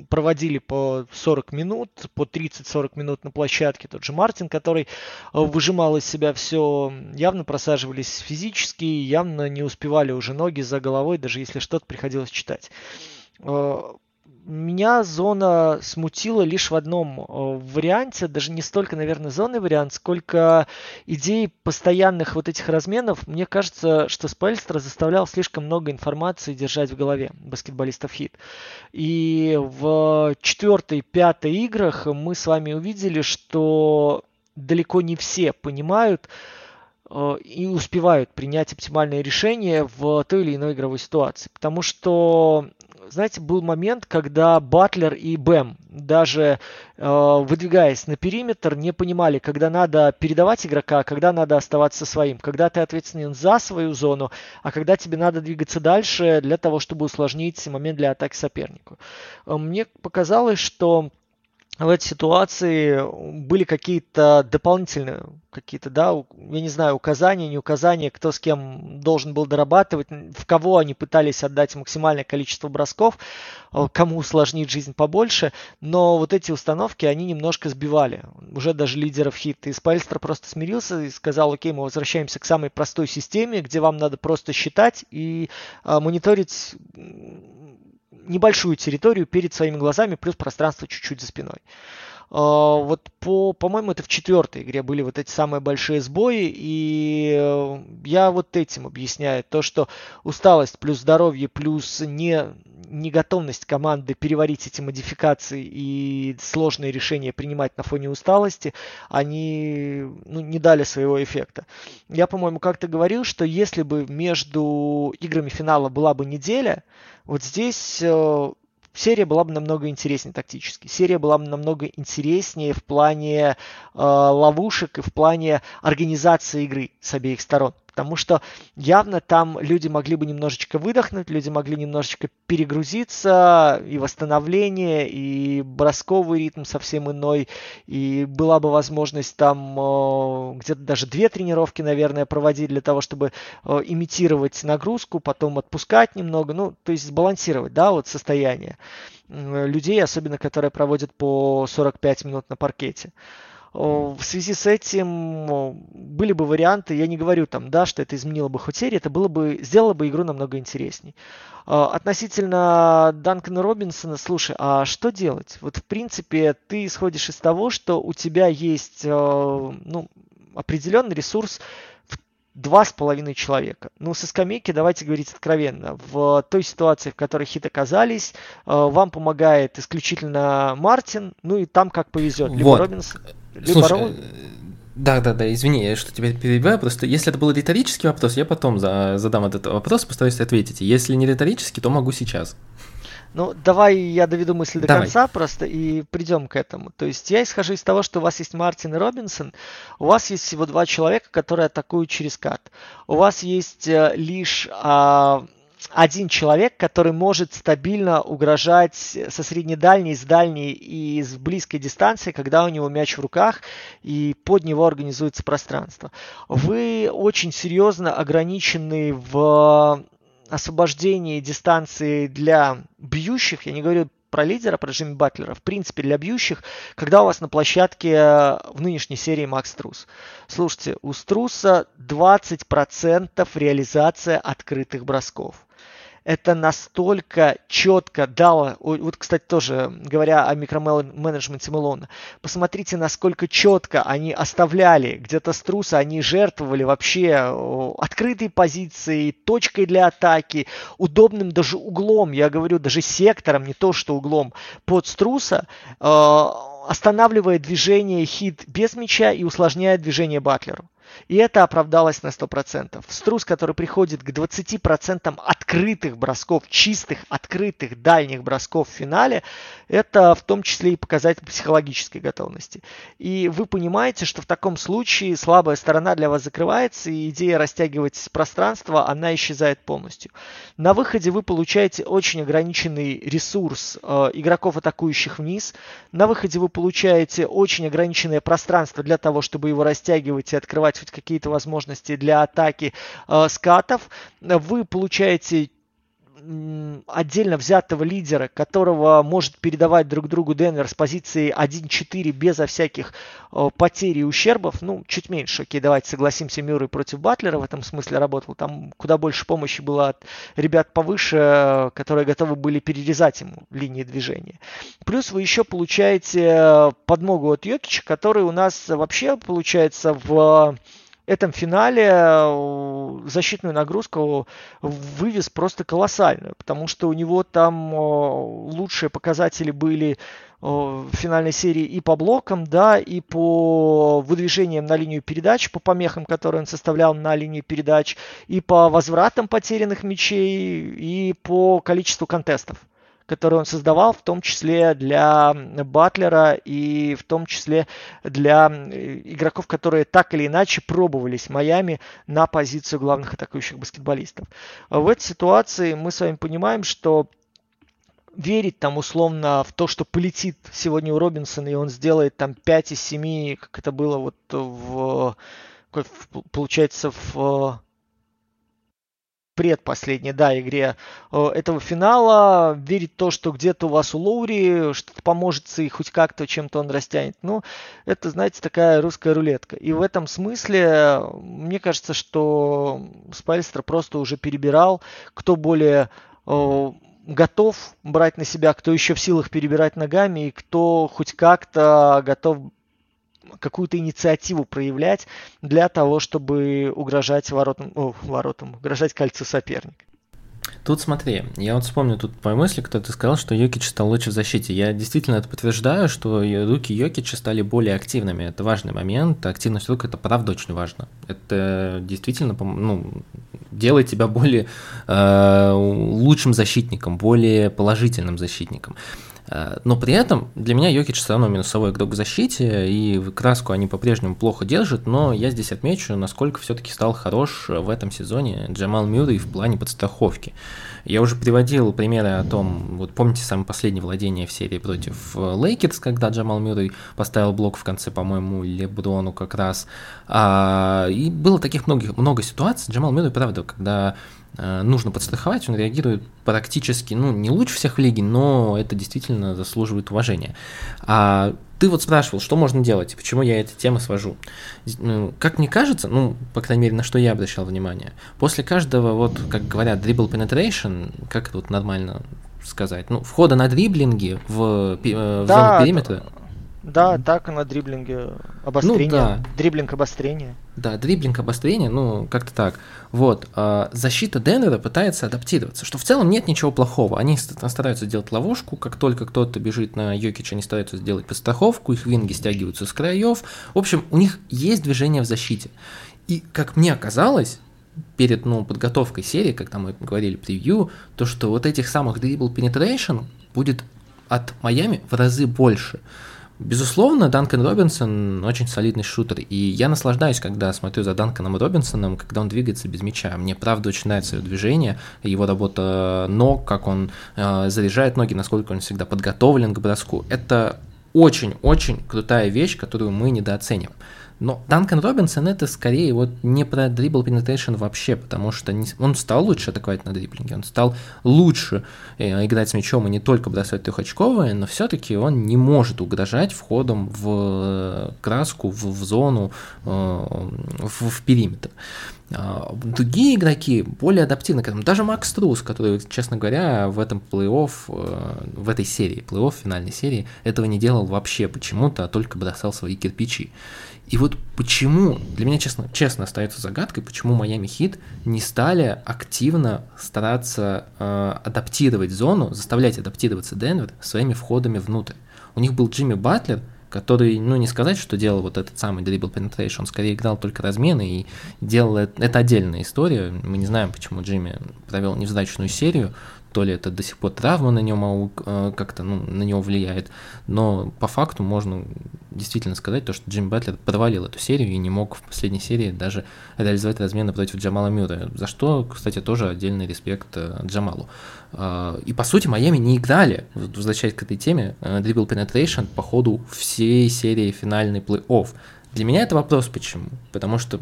проводили по 40 минут, по 30-40 минут на площадке. Тот же Мартин, который э, выжимал из себя все, явно просаживались физически, явно не успевали уже ноги за головой, даже если что-то приходилось читать. Меня зона смутила лишь в одном э, варианте, даже не столько, наверное, зонный вариант, сколько идеи постоянных вот этих разменов. Мне кажется, что Спельстра заставлял слишком много информации держать в голове баскетболистов хит. И в четвертой, пятой играх мы с вами увидели, что далеко не все понимают, э, и успевают принять оптимальное решение в той или иной игровой ситуации. Потому что знаете, был момент, когда Батлер и Бэм, даже э, выдвигаясь на периметр, не понимали, когда надо передавать игрока, а когда надо оставаться своим, когда ты ответственен за свою зону, а когда тебе надо двигаться дальше для того, чтобы усложнить момент для атаки сопернику. Э, мне показалось, что в этой ситуации были какие-то дополнительные, какие-то, да, я не знаю, указания, не указания, кто с кем должен был дорабатывать, в кого они пытались отдать максимальное количество бросков, э, кому усложнить жизнь побольше, но вот эти установки, они немножко сбивали, уже даже лидеров хит. И Спальстер просто смирился и сказал, окей, мы возвращаемся к самой простой системе, где вам надо просто считать и а, мониторить небольшую территорию перед своими глазами, плюс пространство чуть-чуть за спиной. А, вот по, по-моему, это в четвертой игре были вот эти самые большие сбои, и э, я вот этим объясняю то, что усталость плюс здоровье плюс не, неготовность команды переварить эти модификации и сложные решения принимать на фоне усталости, они ну, не дали своего эффекта. Я, по-моему, как-то говорил, что если бы между играми финала была бы неделя, вот здесь э, серия была бы намного интереснее тактически. Серия была бы намного интереснее в плане э, ловушек и в плане организации игры с обеих сторон. Потому что явно там люди могли бы немножечко выдохнуть, люди могли немножечко перегрузиться, и восстановление, и бросковый ритм совсем иной, и была бы возможность там э, где-то даже две тренировки, наверное, проводить для того, чтобы э, имитировать нагрузку, потом отпускать немного, ну, то есть сбалансировать, да, вот состояние людей, особенно которые проводят по 45 минут на паркете в связи с этим были бы варианты, я не говорю там, да, что это изменило бы хоть серию, это было бы, сделало бы игру намного интересней. А, относительно Данкана Робинсона, слушай, а что делать? Вот в принципе ты исходишь из того, что у тебя есть ну, определенный ресурс два с половиной человека. Ну, со скамейки, давайте говорить откровенно, в той ситуации, в которой хит оказались, вам помогает исключительно Мартин, ну и там как повезет. Либо вот. Слушай, да, да, да, извини, что тебя перебиваю, просто если это был риторический вопрос, я потом за, задам этот вопрос, постараюсь ответить. Если не риторический, то могу сейчас. Ну, давай я доведу мысль до Давай. конца просто и придем к этому. То есть я исхожу из того, что у вас есть Мартин и Робинсон, у вас есть всего два человека, которые атакуют через кат. У вас есть э, лишь а, один человек, который может стабильно угрожать со среднедальней, с дальней и с близкой дистанции, когда у него мяч в руках и под него организуется пространство. Вы очень серьезно ограничены в освобождении дистанции для бьющих, я не говорю про лидера, про Джимми Батлера, в принципе, для бьющих, когда у вас на площадке в нынешней серии Макс Трус. Слушайте, у Струса 20% реализация открытых бросков это настолько четко дало, вот, кстати, тоже говоря о микроменеджменте Мелона, посмотрите, насколько четко они оставляли где-то струса, они жертвовали вообще открытой позицией, точкой для атаки, удобным даже углом, я говорю, даже сектором, не то что углом, под струса, э, останавливая движение хит без мяча и усложняя движение Батлеру. И это оправдалось на 100%. Струс, который приходит к 20% открытых бросков, чистых, открытых, дальних бросков в финале, это в том числе и показатель психологической готовности. И вы понимаете, что в таком случае слабая сторона для вас закрывается, и идея растягивать пространство, она исчезает полностью. На выходе вы получаете очень ограниченный ресурс э, игроков, атакующих вниз. На выходе вы получаете очень ограниченное пространство для того, чтобы его растягивать и открывать хоть какие-то возможности для атаки э, скатов. Вы получаете отдельно взятого лидера, которого может передавать друг другу Денвер с позиции 1-4 безо всяких э, потерь и ущербов. Ну, чуть меньше. Окей, давайте согласимся, Мюррей против Батлера в этом смысле работал. Там куда больше помощи было от ребят повыше, э, которые готовы были перерезать ему линии движения. Плюс вы еще получаете э, подмогу от Йокича, который у нас вообще получается в этом финале э, защитную нагрузку вывез просто колоссальную, потому что у него там э, лучшие показатели были э, в финальной серии и по блокам, да, и по выдвижениям на линию передач, по помехам, которые он составлял на линии передач, и по возвратам потерянных мячей, и по количеству контестов который он создавал, в том числе для Батлера и в том числе для игроков, которые так или иначе пробовались Майами на позицию главных атакующих баскетболистов. В этой ситуации мы с вами понимаем, что верить там условно в то, что полетит сегодня у Робинсона, и он сделает там 5 из 7, как это было вот в, получается, в предпоследней, да, игре э, этого финала, верить в то, что где-то у вас у Лоури что-то поможет и хоть как-то чем-то он растянет. Ну, это, знаете, такая русская рулетка. И в этом смысле, мне кажется, что Спальстер просто уже перебирал, кто более э, готов брать на себя, кто еще в силах перебирать ногами, и кто хоть как-то готов какую-то инициативу проявлять для того, чтобы угрожать воротам, о, воротам угрожать кольцу соперника. Тут смотри, я вот вспомню тут по мысли, кто ты сказал, что Йокич стал лучше в защите. Я действительно это подтверждаю, что руки Йокича стали более активными. Это важный момент. Активность рук это правда очень важно. Это действительно ну, делает тебя более э, лучшим защитником, более положительным защитником. Э, но при этом для меня Йокич все равно минусовой игрок в защите, и краску они по-прежнему плохо держат, но я здесь отмечу, насколько все-таки стал хорош в этом сезоне Джамал Мюррей в плане подстраховки. Я уже приводил примеры о том, вот помните самое последнее владение в серии против Лейкерс, когда Джамал Мюррей поставил блок в конце, по-моему, Леброну как раз. А, и было таких многих, много ситуаций. Джамал Мюррей, правда, когда Э, нужно подстраховать, он реагирует практически, ну, не лучше всех в лиге, но это действительно заслуживает уважения. А ты вот спрашивал, что можно делать, почему я эту тему свожу. Ну, как мне кажется, ну, по крайней мере, на что я обращал внимание, после каждого, вот, как говорят, dribble penetration, как это вот нормально сказать, ну, входа на дриблинги в, э, в да, зону периметра, да, так на дриблинге обострение. Ну, да. Дриблинг обострение. Да, дриблинг обострение, ну, как-то так. Вот. А защита Денвера пытается адаптироваться, что в целом нет ничего плохого. Они стараются сделать ловушку, как только кто-то бежит на Йокич, они стараются сделать подстраховку, их винги стягиваются с краев. В общем, у них есть движение в защите. И, как мне оказалось, перед ну, подготовкой серии, когда мы говорили превью, то что вот этих самых dribble penetration будет от Майами в разы больше. Безусловно, Данкан Робинсон очень солидный шутер, и я наслаждаюсь, когда смотрю за Данканом Робинсоном, когда он двигается без мяча. Мне правда очень нравится его движение, его работа ног, как он э, заряжает ноги, насколько он всегда подготовлен к броску. Это очень-очень крутая вещь, которую мы недооцениваем. Но Данкан Робинсон это скорее вот не про дрибл penetration вообще, потому что он стал лучше атаковать на дриблинге, он стал лучше э, играть с мячом и не только бросать трехочковые, но все-таки он не может угрожать входом в э, краску, в, в зону, э, в, в периметр. А, другие игроки более адаптивны к этому. Даже Макс Трус, который, честно говоря, в этом плей-офф, в этой серии, плей-офф финальной серии, этого не делал вообще почему-то, а только бросал свои кирпичи. И вот почему, для меня честно, честно остается загадкой, почему Майами Хит не стали активно стараться э, адаптировать зону, заставлять адаптироваться Денвер своими входами внутрь. У них был Джимми Батлер, который, ну, не сказать, что делал вот этот самый dribble penetration, он скорее играл только размены и делал это, это отдельная история. Мы не знаем, почему Джимми провел невзрачную серию, то ли это до сих пор травма на нем э, как-то ну, на него влияет, но по факту можно действительно сказать то, что Джим Батлер провалил эту серию и не мог в последней серии даже реализовать размены против Джамала Мюра, за что, кстати, тоже отдельный респект э, Джамалу. Э, и по сути Майами не играли, возвращаясь к этой теме, Dribble Penetration по ходу всей серии финальный плей-офф. Для меня это вопрос почему, потому что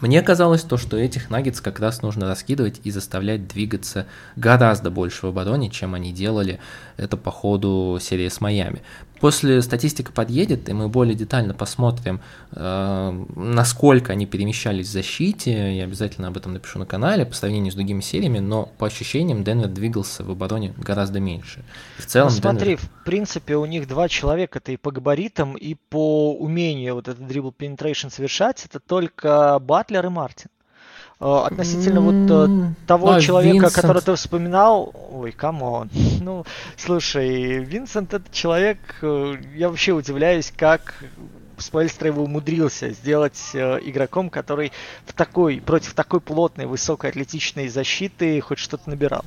мне казалось то, что этих наггетс как раз нужно раскидывать и заставлять двигаться гораздо больше в обороне, чем они делали это по ходу серии с Майами. После статистика подъедет, и мы более детально посмотрим, э, насколько они перемещались в защите. Я обязательно об этом напишу на канале по сравнению с другими сериями, но по ощущениям Денвер двигался в обороне гораздо меньше. В целом, ну, смотри, Денвер... в принципе, у них два человека, это и по габаритам, и по умению вот этот дрибл penetration совершать, это только Батлер и Мартин. Э, относительно вот э, того а, человека, Винсент. которого ты вспоминал, ой, come on. Ну, слушай, Винсент это человек, э, я вообще удивляюсь, как Споэльстра его умудрился сделать э, игроком, который в такой, против такой плотной, высокой атлетичной защиты хоть что-то набирал.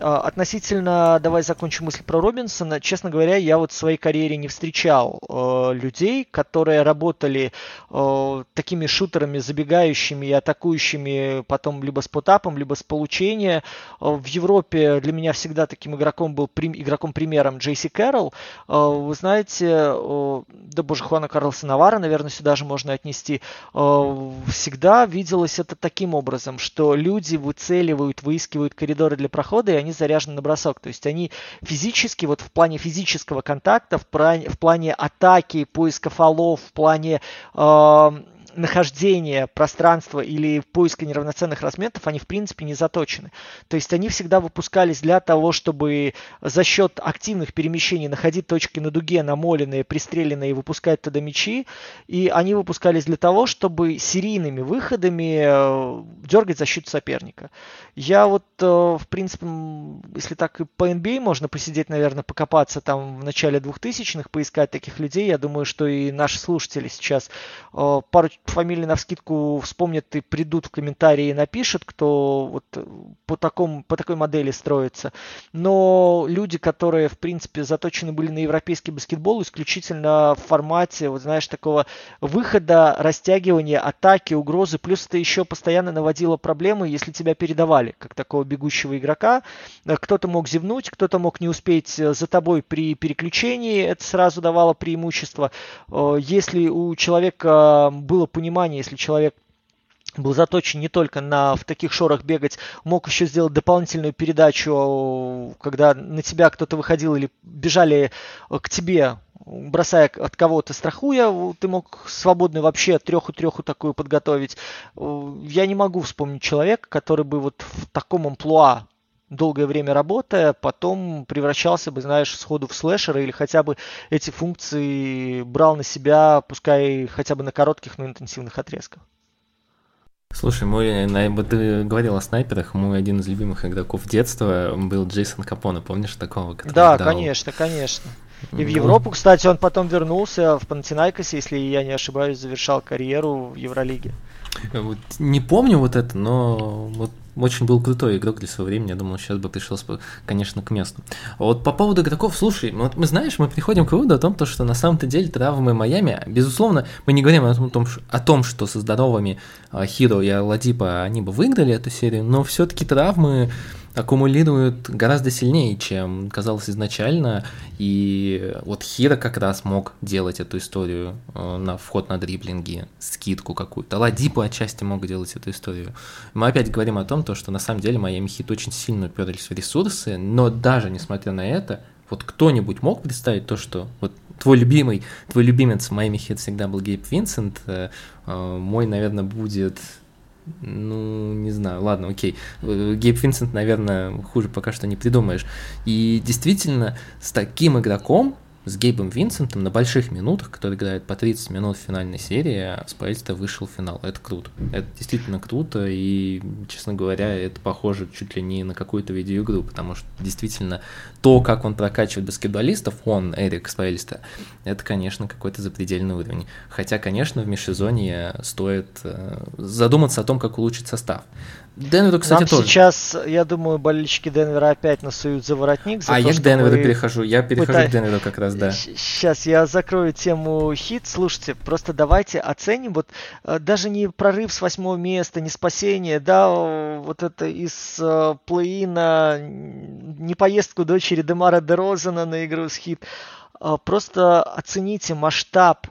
Э, относительно, давай закончу мысль про Робинсона. Честно говоря, я вот в своей карьере не встречал э, людей, которые работали э, такими шутерами, забегающими и атакующими потом либо с потапом, либо с получения. Э, в Европе для меня всегда таким игроком был прим, игроком примером Джейси Кэрролл. Э, вы знаете, э, да боже, Хуана Карлсона Навара, наверное, сюда же можно отнести, э, всегда виделось это таким образом, что люди выцеливают, выискивают коридоры для прохода, и они заряжены на бросок. То есть они физически, вот в плане физического контакта, в плане, в плане атаки, поиска фолов, в плане нахождения пространства или поиска неравноценных разметов, они в принципе не заточены. То есть они всегда выпускались для того, чтобы за счет активных перемещений находить точки на дуге, намоленные, пристреленные и выпускать туда мячи. И они выпускались для того, чтобы серийными выходами э, дергать защиту соперника. Я вот, э, в принципе, если так и по NBA а можно посидеть, наверное, покопаться там в начале 2000-х, поискать таких людей, я думаю, что и наши слушатели сейчас э, пару фамилии на вскидку вспомнят и придут в комментарии и напишут, кто вот по, такому, по такой модели строится. Но люди, которые, в принципе, заточены были на европейский баскетбол исключительно в формате, вот знаешь, такого выхода, растягивания, атаки, угрозы. Плюс это еще постоянно наводило проблемы, если тебя передавали, как такого бегущего игрока. Кто-то мог зевнуть, кто-то мог не успеть за тобой при переключении, это сразу давало преимущество. Э, если у человека было понимание, если человек был заточен не только на в таких шорах бегать, мог еще сделать дополнительную передачу, когда на тебя кто-то выходил или бежали к тебе, бросая от кого-то, страхуя, ты мог свободную вообще треху-треху такую подготовить. Я не могу вспомнить человека, который бы вот в таком амплуа долгое время работая, потом превращался бы, знаешь, сходу в слэшера или хотя бы эти функции брал на себя, пускай хотя бы на коротких, но интенсивных отрезках. Слушай, мой, ты говорил о снайперах, мой один из любимых игроков детства был Джейсон Капона, помнишь такого? Да, играл? конечно, конечно. И в Европу, кстати, он потом вернулся в Панатинайкосе, если я не ошибаюсь, завершал карьеру в Евролиге. Не помню вот это, но вот очень был крутой игрок для своего времени. Я думал, сейчас бы пришел, конечно, к месту. А вот по поводу игроков, слушай, вот мы знаешь, мы приходим к выводу о том, что на самом-то деле травмы Майами, безусловно, мы не говорим о том, о том что со здоровыми Хиро и Аладипа они бы выиграли эту серию, но все-таки травмы аккумулируют гораздо сильнее, чем казалось изначально. И вот Хира как раз мог делать эту историю э, на вход на дриблинги, скидку какую-то. Ладипу отчасти мог делать эту историю. Мы опять говорим о том, то, что на самом деле Майами Хит очень сильно уперлись в ресурсы, но даже несмотря на это, вот кто-нибудь мог представить то, что вот твой любимый, твой любимец в Майами Хит всегда был Гейб Винсент, э, э, мой, наверное, будет ну, не знаю, ладно, окей. Э, Гейб Винсент, наверное, хуже пока что не придумаешь. И действительно, с таким игроком с Гейбом Винсентом на больших минутах, который играет по 30 минут в финальной серии, Спайс-то вышел в финал. Это круто. Это действительно круто, и, честно говоря, это похоже чуть ли не на какую-то видеоигру, потому что действительно то, как он прокачивает баскетболистов, он, Эрик Спайлиста, это, конечно, какой-то запредельный уровень. Хотя, конечно, в межсезонье стоит э, задуматься о том, как улучшить состав. Денверу, кстати, Нам тоже. сейчас, я думаю, болельщики Денвера опять насуют за воротник. За а то, я к Денверу вы... перехожу, я перехожу пыта... к Денверу как раз, да. Сейчас я закрою тему хит. Слушайте, просто давайте оценим, вот э, даже не прорыв с восьмого места, не спасение, да, вот это из э, плей-ина, не поездку дочери Демара Дерозана на игру с хит. Э, просто оцените масштаб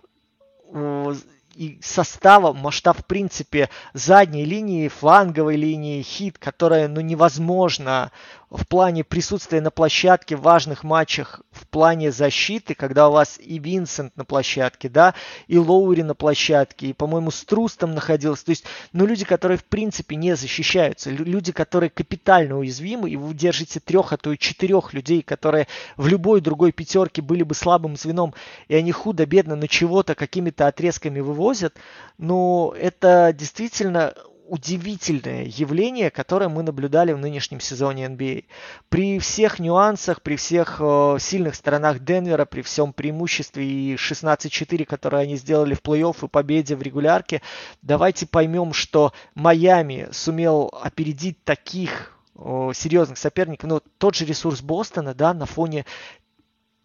и состава, масштаб, в принципе, задней линии, фланговой линии, хит, которая, ну, невозможно в плане присутствия на площадке в важных матчах, в плане защиты, когда у вас и Винсент на площадке, да, и Лоури на площадке, и, по-моему, Струс там находился. То есть, ну, люди, которые, в принципе, не защищаются, люди, которые капитально уязвимы, и вы держите трех, а то и четырех людей, которые в любой другой пятерке были бы слабым звеном, и они худо-бедно на чего-то какими-то отрезками вывозят, но это действительно удивительное явление, которое мы наблюдали в нынешнем сезоне NBA. А. При всех нюансах, при всех э, сильных сторонах Денвера, при всем преимуществе и 16-4, которое они сделали в плей-офф и победе в регулярке, давайте поймем, что Майами сумел опередить таких э, серьезных соперников, ну, тот же ресурс Бостона, да, на фоне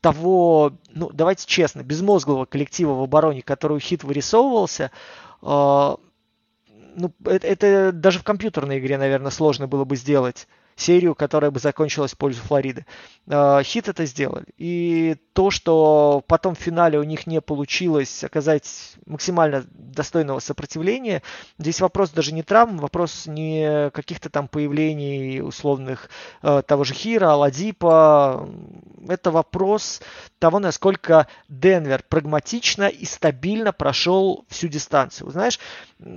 того, ну, давайте честно, безмозглого коллектива в обороне, который Хит вырисовывался, э, ну, это, это даже в компьютерной игре, наверное, сложно было бы сделать серию, которая бы закончилась в пользу Флориды. А, хит это сделали. И то, что потом в финале у них не получилось оказать максимально достойного сопротивления, здесь вопрос даже не травм, вопрос не каких-то там появлений условных э, того же Хира, Аладипа. Это вопрос того, насколько Денвер прагматично и стабильно прошел всю дистанцию. Знаешь,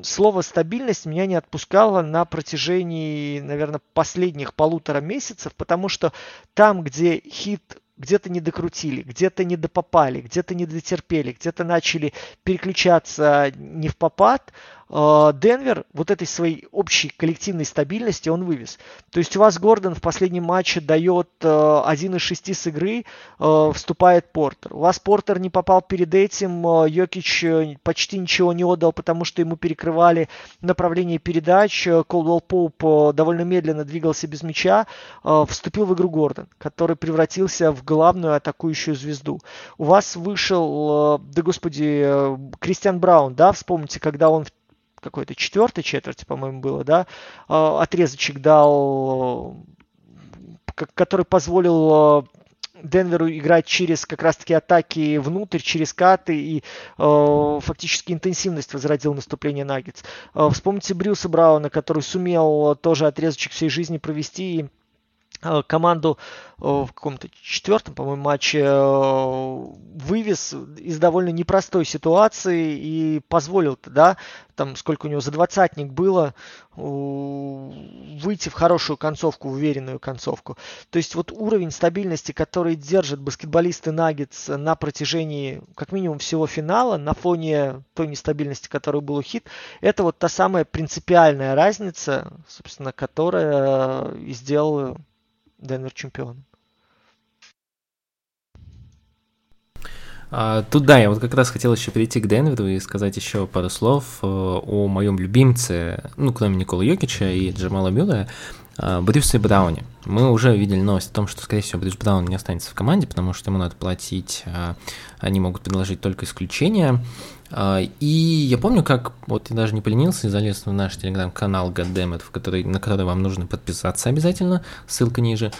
слово стабильность меня не отпускало на протяжении, наверное, последних полутора месяцев, потому что там, где хит где-то не докрутили, где-то не допопали, где-то не дотерпели, где-то начали переключаться не в попад, Денвер вот этой своей общей коллективной стабильности он вывез. То есть у вас Гордон в последнем матче дает э, один из шести с игры, э, вступает Портер. У вас Портер не попал перед этим, э, Йокич почти ничего не отдал, потому что ему перекрывали направление передач. Колдуэлл Поуп довольно медленно двигался без мяча. Вступил в игру Гордон, который превратился в главную атакующую звезду. У вас вышел, да господи, Кристиан Браун, да, вспомните, когда он в какой-то четвертой четверти, по-моему, было, да, а, отрезочек дал, который позволил а, Денверу играть через как раз-таки атаки внутрь, через каты и э, фактически интенсивность возродил наступление Наггетс. Э, вспомните Брюса Брауна, который сумел тоже отрезочек всей жизни провести и команду э, в каком-то четвертом, по-моему, матче э, вывез из довольно непростой ситуации и позволил, да, там сколько у него за двадцатник было, выйти в хорошую концовку, уверенную концовку. То есть вот уровень стабильности, который держит баскетболисты Наггетс на протяжении как минимум всего финала, на фоне той нестабильности, которая была Хит, это вот та самая принципиальная разница, собственно, которая и сделала Денвер чемпионом. А, тут да, я вот как раз хотел еще перейти к Денверу и сказать еще пару слов э, о моем любимце, ну, кроме Никола Йокича и Джамала Мюррея, э, Брюсе Брауне. Мы уже видели новость о том, что, скорее всего, Брюс Браун не останется в команде, потому что ему надо платить, а они могут предложить только исключения. А, и я помню, как вот я даже не поленился и залез в наш телеграм-канал Goddammit, в который, на который вам нужно подписаться обязательно, ссылка ниже,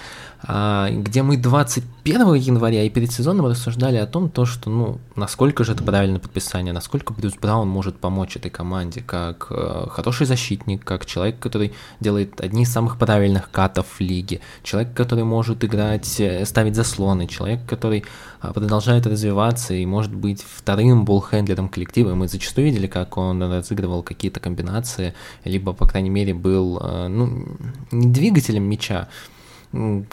а, где мы 21 января и перед сезоном рассуждали о том, то, что, ну, насколько же это правильное подписание, насколько Брюс Браун может помочь этой команде, как э, хороший защитник, как человек, который делает одни из самых правильных катов в лиге, человек, который может играть, э, ставить заслоны, человек, который а, продолжает развиваться и может быть вторым болхендлером коллектива. Мы зачастую видели, как он разыгрывал какие-то комбинации, либо, по крайней мере, был э, ну, не двигателем мяча,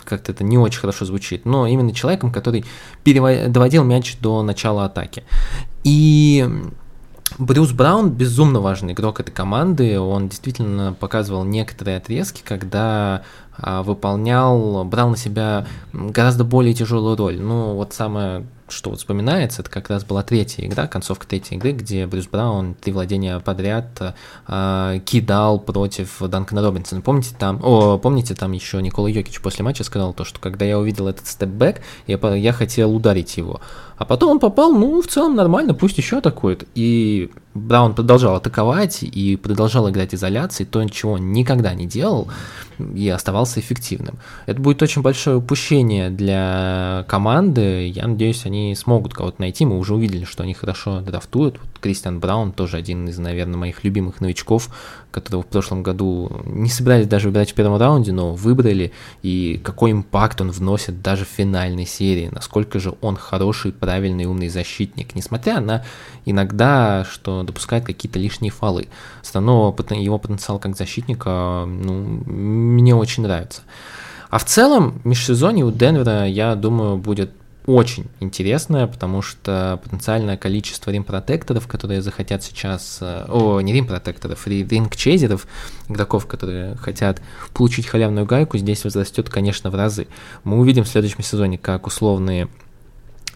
как-то это не очень хорошо звучит, но именно человеком, который перевод... доводил мяч до начала атаки. И Брюс Браун безумно важный игрок этой команды. Он действительно показывал некоторые отрезки, когда а, выполнял, брал на себя гораздо более тяжелую роль. Ну, вот самое что вот вспоминается, это как раз была третья игра, концовка третьей игры, где Брюс Браун три владения подряд э, кидал против Данкана Робинсона. Помните там, о, помните там еще Никола Йокич после матча сказал то, что когда я увидел этот степбэк, я, я хотел ударить его. А потом он попал, ну, в целом нормально, пусть еще атакует. И Браун продолжал атаковать и продолжал играть изоляции, то, чего он никогда не делал, и оставался эффективным. Это будет очень большое упущение для команды. Я надеюсь, они смогут кого-то найти. Мы уже увидели, что они хорошо драфтуют. Вот Кристиан Браун тоже один из, наверное, моих любимых новичков, которого в прошлом году не собирались даже выбирать в первом раунде, но выбрали. И какой импакт он вносит даже в финальной серии. Насколько же он хороший, правильный, умный защитник. Несмотря на иногда, что допускает какие-то лишние фолы. Все равно его потенциал как защитника, ну, мне очень нравится. А в целом, межсезонье у Денвера, я думаю, будет очень интересное, потому что потенциальное количество рим-протекторов, которые захотят сейчас, э, о, не рим-протекторов, ринг-чейзеров, игроков, которые хотят получить халявную гайку, здесь возрастет, конечно, в разы. Мы увидим в следующем сезоне, как условные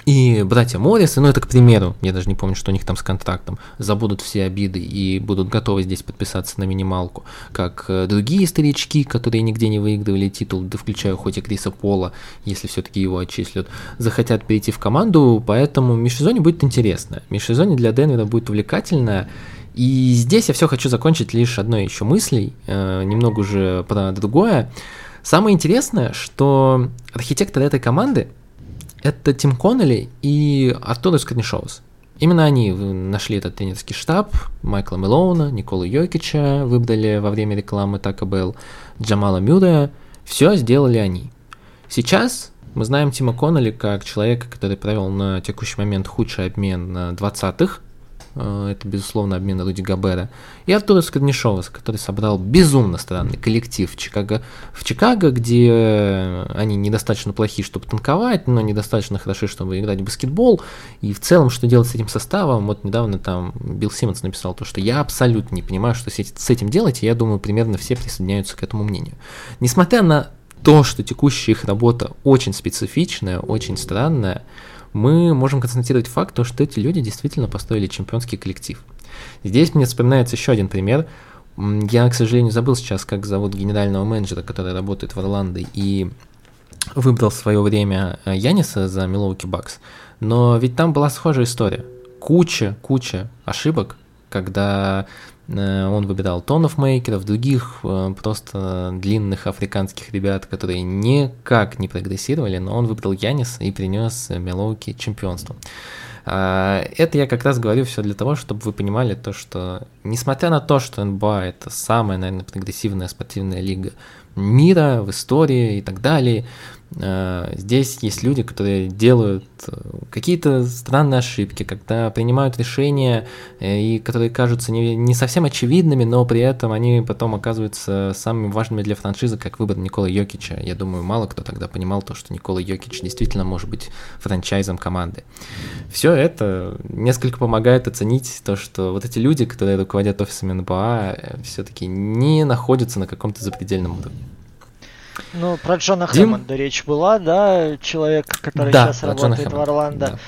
и братья Моррисы, ну это к примеру, я даже не помню, что у них там с контрактом, забудут все обиды и будут готовы здесь подписаться на минималку, как э, другие старички, которые нигде не выигрывали титул, да включая хоть и Криса Пола, если все-таки его отчислят, захотят перейти в команду, поэтому межсезонье будет интересно. Межсезонье для Денвера будет увлекательное, и здесь я все хочу закончить лишь одной еще мыслей, э, немного уже про другое. Самое интересное, что архитектор этой команды это Тим Коннелли и Артур Скорнишоус. Именно они нашли этот тренерский штаб, Майкла Мелоуна, Никола Йокича выбрали во время рекламы Taco Bell, Джамала Мюррея. Все сделали они. Сейчас мы знаем Тима Коннелли как человека, который провел на текущий момент худший обмен на 20-х, Э, это, безусловно, обмен Руди Габера, и Артура Скорнишовас, который собрал безумно странный коллектив в Чикаго, в Чикаго, где они недостаточно плохие, чтобы танковать, но недостаточно хороши, чтобы играть в баскетбол, и в целом, что делать с этим составом, вот недавно там Билл Симмонс написал то, что я абсолютно не понимаю, что с этим делать, и я думаю, примерно все присоединяются к этому мнению. Несмотря на то, что текущая их работа очень специфичная, очень странная, мы можем констатировать факт, то, что эти люди действительно построили чемпионский коллектив. Здесь мне вспоминается еще один пример. Я, к сожалению, забыл сейчас, как зовут генерального менеджера, который работает в Орландо и выбрал в свое время э, Яниса за Милоуки Бакс. Но ведь там была схожая история. Куча, куча ошибок, когда он выбирал тонов мейкеров, других э, просто длинных африканских ребят, которые никак не прогрессировали, но он выбрал Янис и принес Мелоуки чемпионство. А, это я как раз говорю все для того, чтобы вы понимали то, что несмотря на то, что НБА это самая, наверное, прогрессивная спортивная лига мира в истории и так далее, э, здесь есть люди, которые делают какие-то странные ошибки, когда принимают решения, э, и которые кажутся не, не совсем очевидными, но при этом они потом оказываются самыми важными для франшизы, как выбор Никола Йокича. Я думаю, мало кто тогда понимал то, что Никола Йокич действительно может быть франчайзом команды. Все это несколько помогает оценить то, что вот эти люди, которые руководят офисами НБА, э, все-таки не находятся на каком-то запредельном уровне. Ну, про Джона Дим? Хэммонда речь была, да, человек, который да, сейчас работает в Орландо.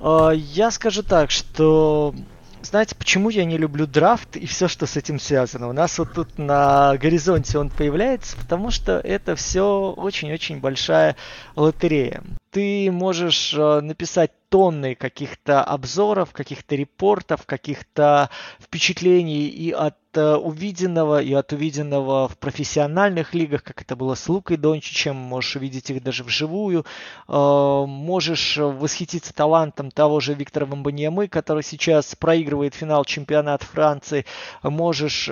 Да. Я скажу так, что знаете, почему я не люблю драфт и все, что с этим связано? У нас вот тут на горизонте он появляется, потому что это все очень-очень большая лотерея. Ты можешь э, написать тонны каких-то обзоров, каких-то репортов, каких-то впечатлений и от э, увиденного, и от увиденного в профессиональных лигах, как это было с Лукой Дончичем, можешь увидеть их даже вживую, э, можешь восхититься талантом того же Виктора Вамбаньямы, который сейчас проигрывает финал чемпионата Франции, можешь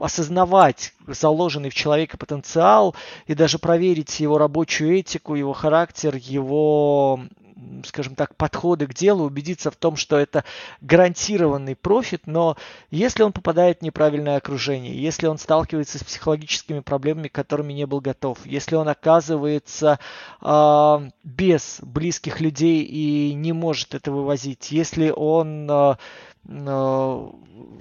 осознавать заложенный в человека потенциал и даже проверить его рабочую этику, его характер, его скажем так, подходы к делу, убедиться в том, что это гарантированный профит, но если он попадает в неправильное окружение, если он сталкивается с психологическими проблемами, к которыми не был готов, если он оказывается э, без близких людей и не может это вывозить, если он э,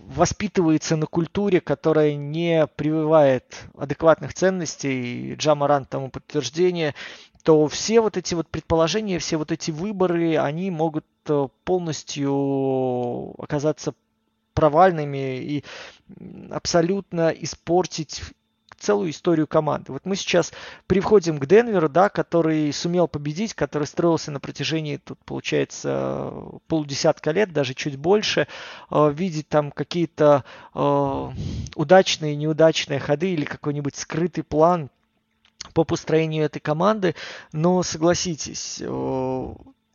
воспитывается на культуре, которая не прививает адекватных ценностей, Джамаран тому подтверждение, то все вот эти вот предположения, все вот эти выборы, они могут э, полностью оказаться провальными и абсолютно испортить целую историю команды. Вот мы сейчас приходим к Денверу, да, который сумел победить, который строился на протяжении, тут получается, полудесятка лет, даже чуть больше, э, видеть там какие-то э, удачные, неудачные ходы или какой-нибудь скрытый план по построению этой команды, но согласитесь,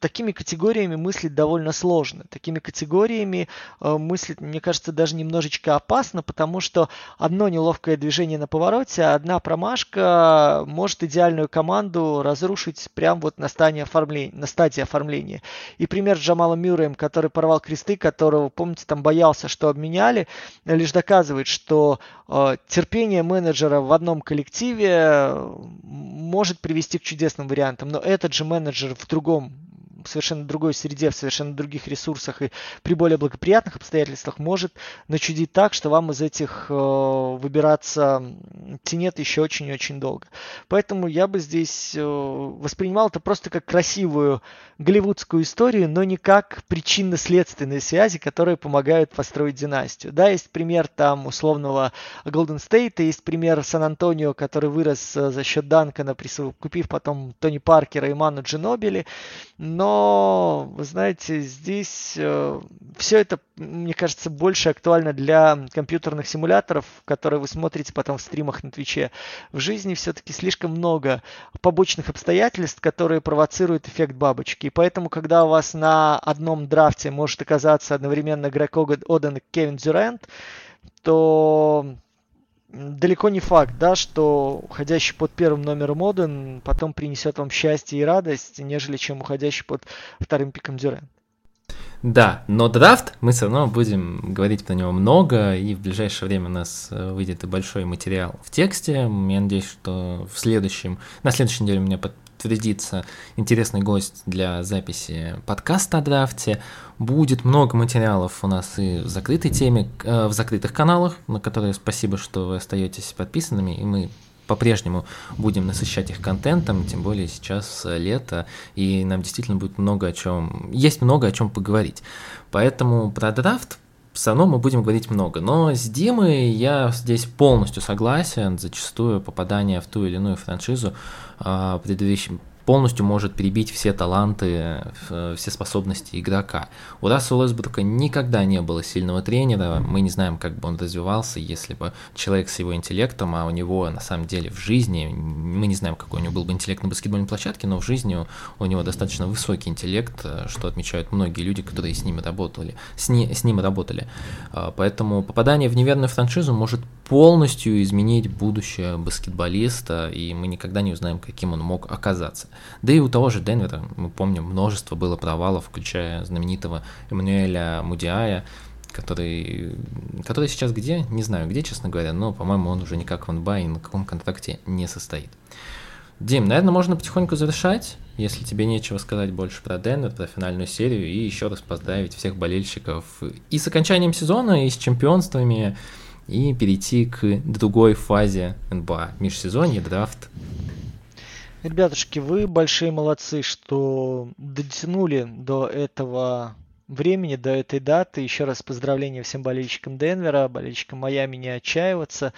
такими категориями мыслить довольно сложно. Такими категориями э, мыслить, мне кажется, даже немножечко опасно, потому что одно неловкое движение на повороте, а одна промашка может идеальную команду разрушить прямо вот на стадии оформления. На стадии оформления. И пример с Джамалом Мюрреем, который порвал кресты, которого, помните, там боялся, что обменяли, лишь доказывает, что э, терпение менеджера в одном коллективе э, может привести к чудесным вариантам, но этот же менеджер в другом совершенно другой среде, в совершенно других ресурсах и при более благоприятных обстоятельствах может начудить так, что вам из этих э, выбираться тенет еще очень-очень долго. Поэтому я бы здесь э, воспринимал это просто как красивую голливудскую историю, но не как причинно-следственные связи, которые помогают построить династию. Да, есть пример там условного Golden State, есть пример Сан-Антонио, который вырос э, за счет Данкона, купив потом Тони Паркера и Ману Джинобили, но вы знаете, здесь э, все это, мне кажется, больше актуально для компьютерных симуляторов, которые вы смотрите потом в стримах на Твиче. В жизни все-таки слишком много побочных обстоятельств, которые провоцируют эффект бабочки. И поэтому, когда у вас на одном драфте может оказаться одновременно Грег Оден и Кевин Дюрент, то далеко не факт, да, что уходящий под первым номером Моден потом принесет вам счастье и радость, нежели чем уходящий под вторым пиком Дюрен. Да, но драфт мы все равно будем говорить про него много, и в ближайшее время у нас э, выйдет и большой материал в тексте. Я надеюсь, что в следующем, на следующей неделе у меня подтвердится интересный гость для записи подкаста о драфте. Будет много материалов у нас и в закрытой теме, э, в закрытых каналах, на которые спасибо, что вы остаетесь подписанными, и мы по-прежнему будем насыщать их контентом, тем более сейчас лето, и нам действительно будет много о чем, есть много о чем поговорить. Поэтому про драфт равно мы будем говорить много. Но с Димой я здесь полностью согласен. Зачастую попадание в ту или иную франшизу э, полностью может перебить все таланты, все способности игрока. У Рассела Уэсбрука никогда не было сильного тренера, мы не знаем, как бы он развивался, если бы человек с его интеллектом, а у него на самом деле в жизни, мы не знаем, какой у него был бы интеллект на баскетбольной площадке, но в жизни у него достаточно высокий интеллект, что отмечают многие люди, которые с ним работали. С, не, с ним работали. А, поэтому попадание в неверную франшизу может полностью изменить будущее баскетболиста, и мы никогда не узнаем, каким он мог оказаться. Да и у того же Денвера, мы помним, множество было провалов, включая знаменитого Эммануэля Мудиая, который, который сейчас где, не знаю где, честно говоря, но, по-моему, он уже никак в НБА и на каком контракте не состоит. Дим, наверное, можно потихоньку завершать, если тебе нечего сказать больше про Денвер, про финальную серию, и еще раз поздравить всех болельщиков и с окончанием сезона, и с чемпионствами, и перейти к другой фазе НБА, межсезонье, драфт. Ребятушки, вы большие молодцы, что дотянули до этого времени, до этой даты. Еще раз поздравления всем болельщикам Денвера, болельщикам Майами не отчаиваться.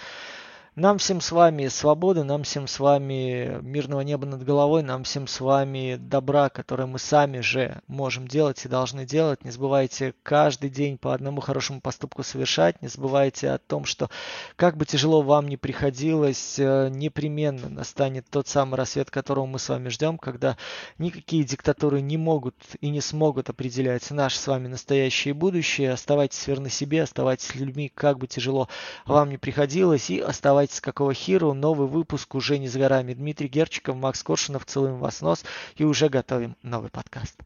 Нам всем с вами свободы, нам всем с вами мирного неба над головой, нам всем с вами добра, которое мы сами же можем делать и должны делать. Не забывайте каждый день по одному хорошему поступку совершать. Не забывайте о том, что как бы тяжело вам ни приходилось, э, непременно настанет тот самый рассвет, которого мы с вами ждем, когда никакие диктатуры не могут и не смогут определять наше с вами настоящее и будущее. Оставайтесь верны себе, оставайтесь людьми, как бы тяжело вам ни приходилось, и оставайтесь Оставайтесь какого хиру. Новый выпуск уже не за горами. Дмитрий Герчиков, Макс Коршунов. Целуем вас нос и уже готовим новый подкаст.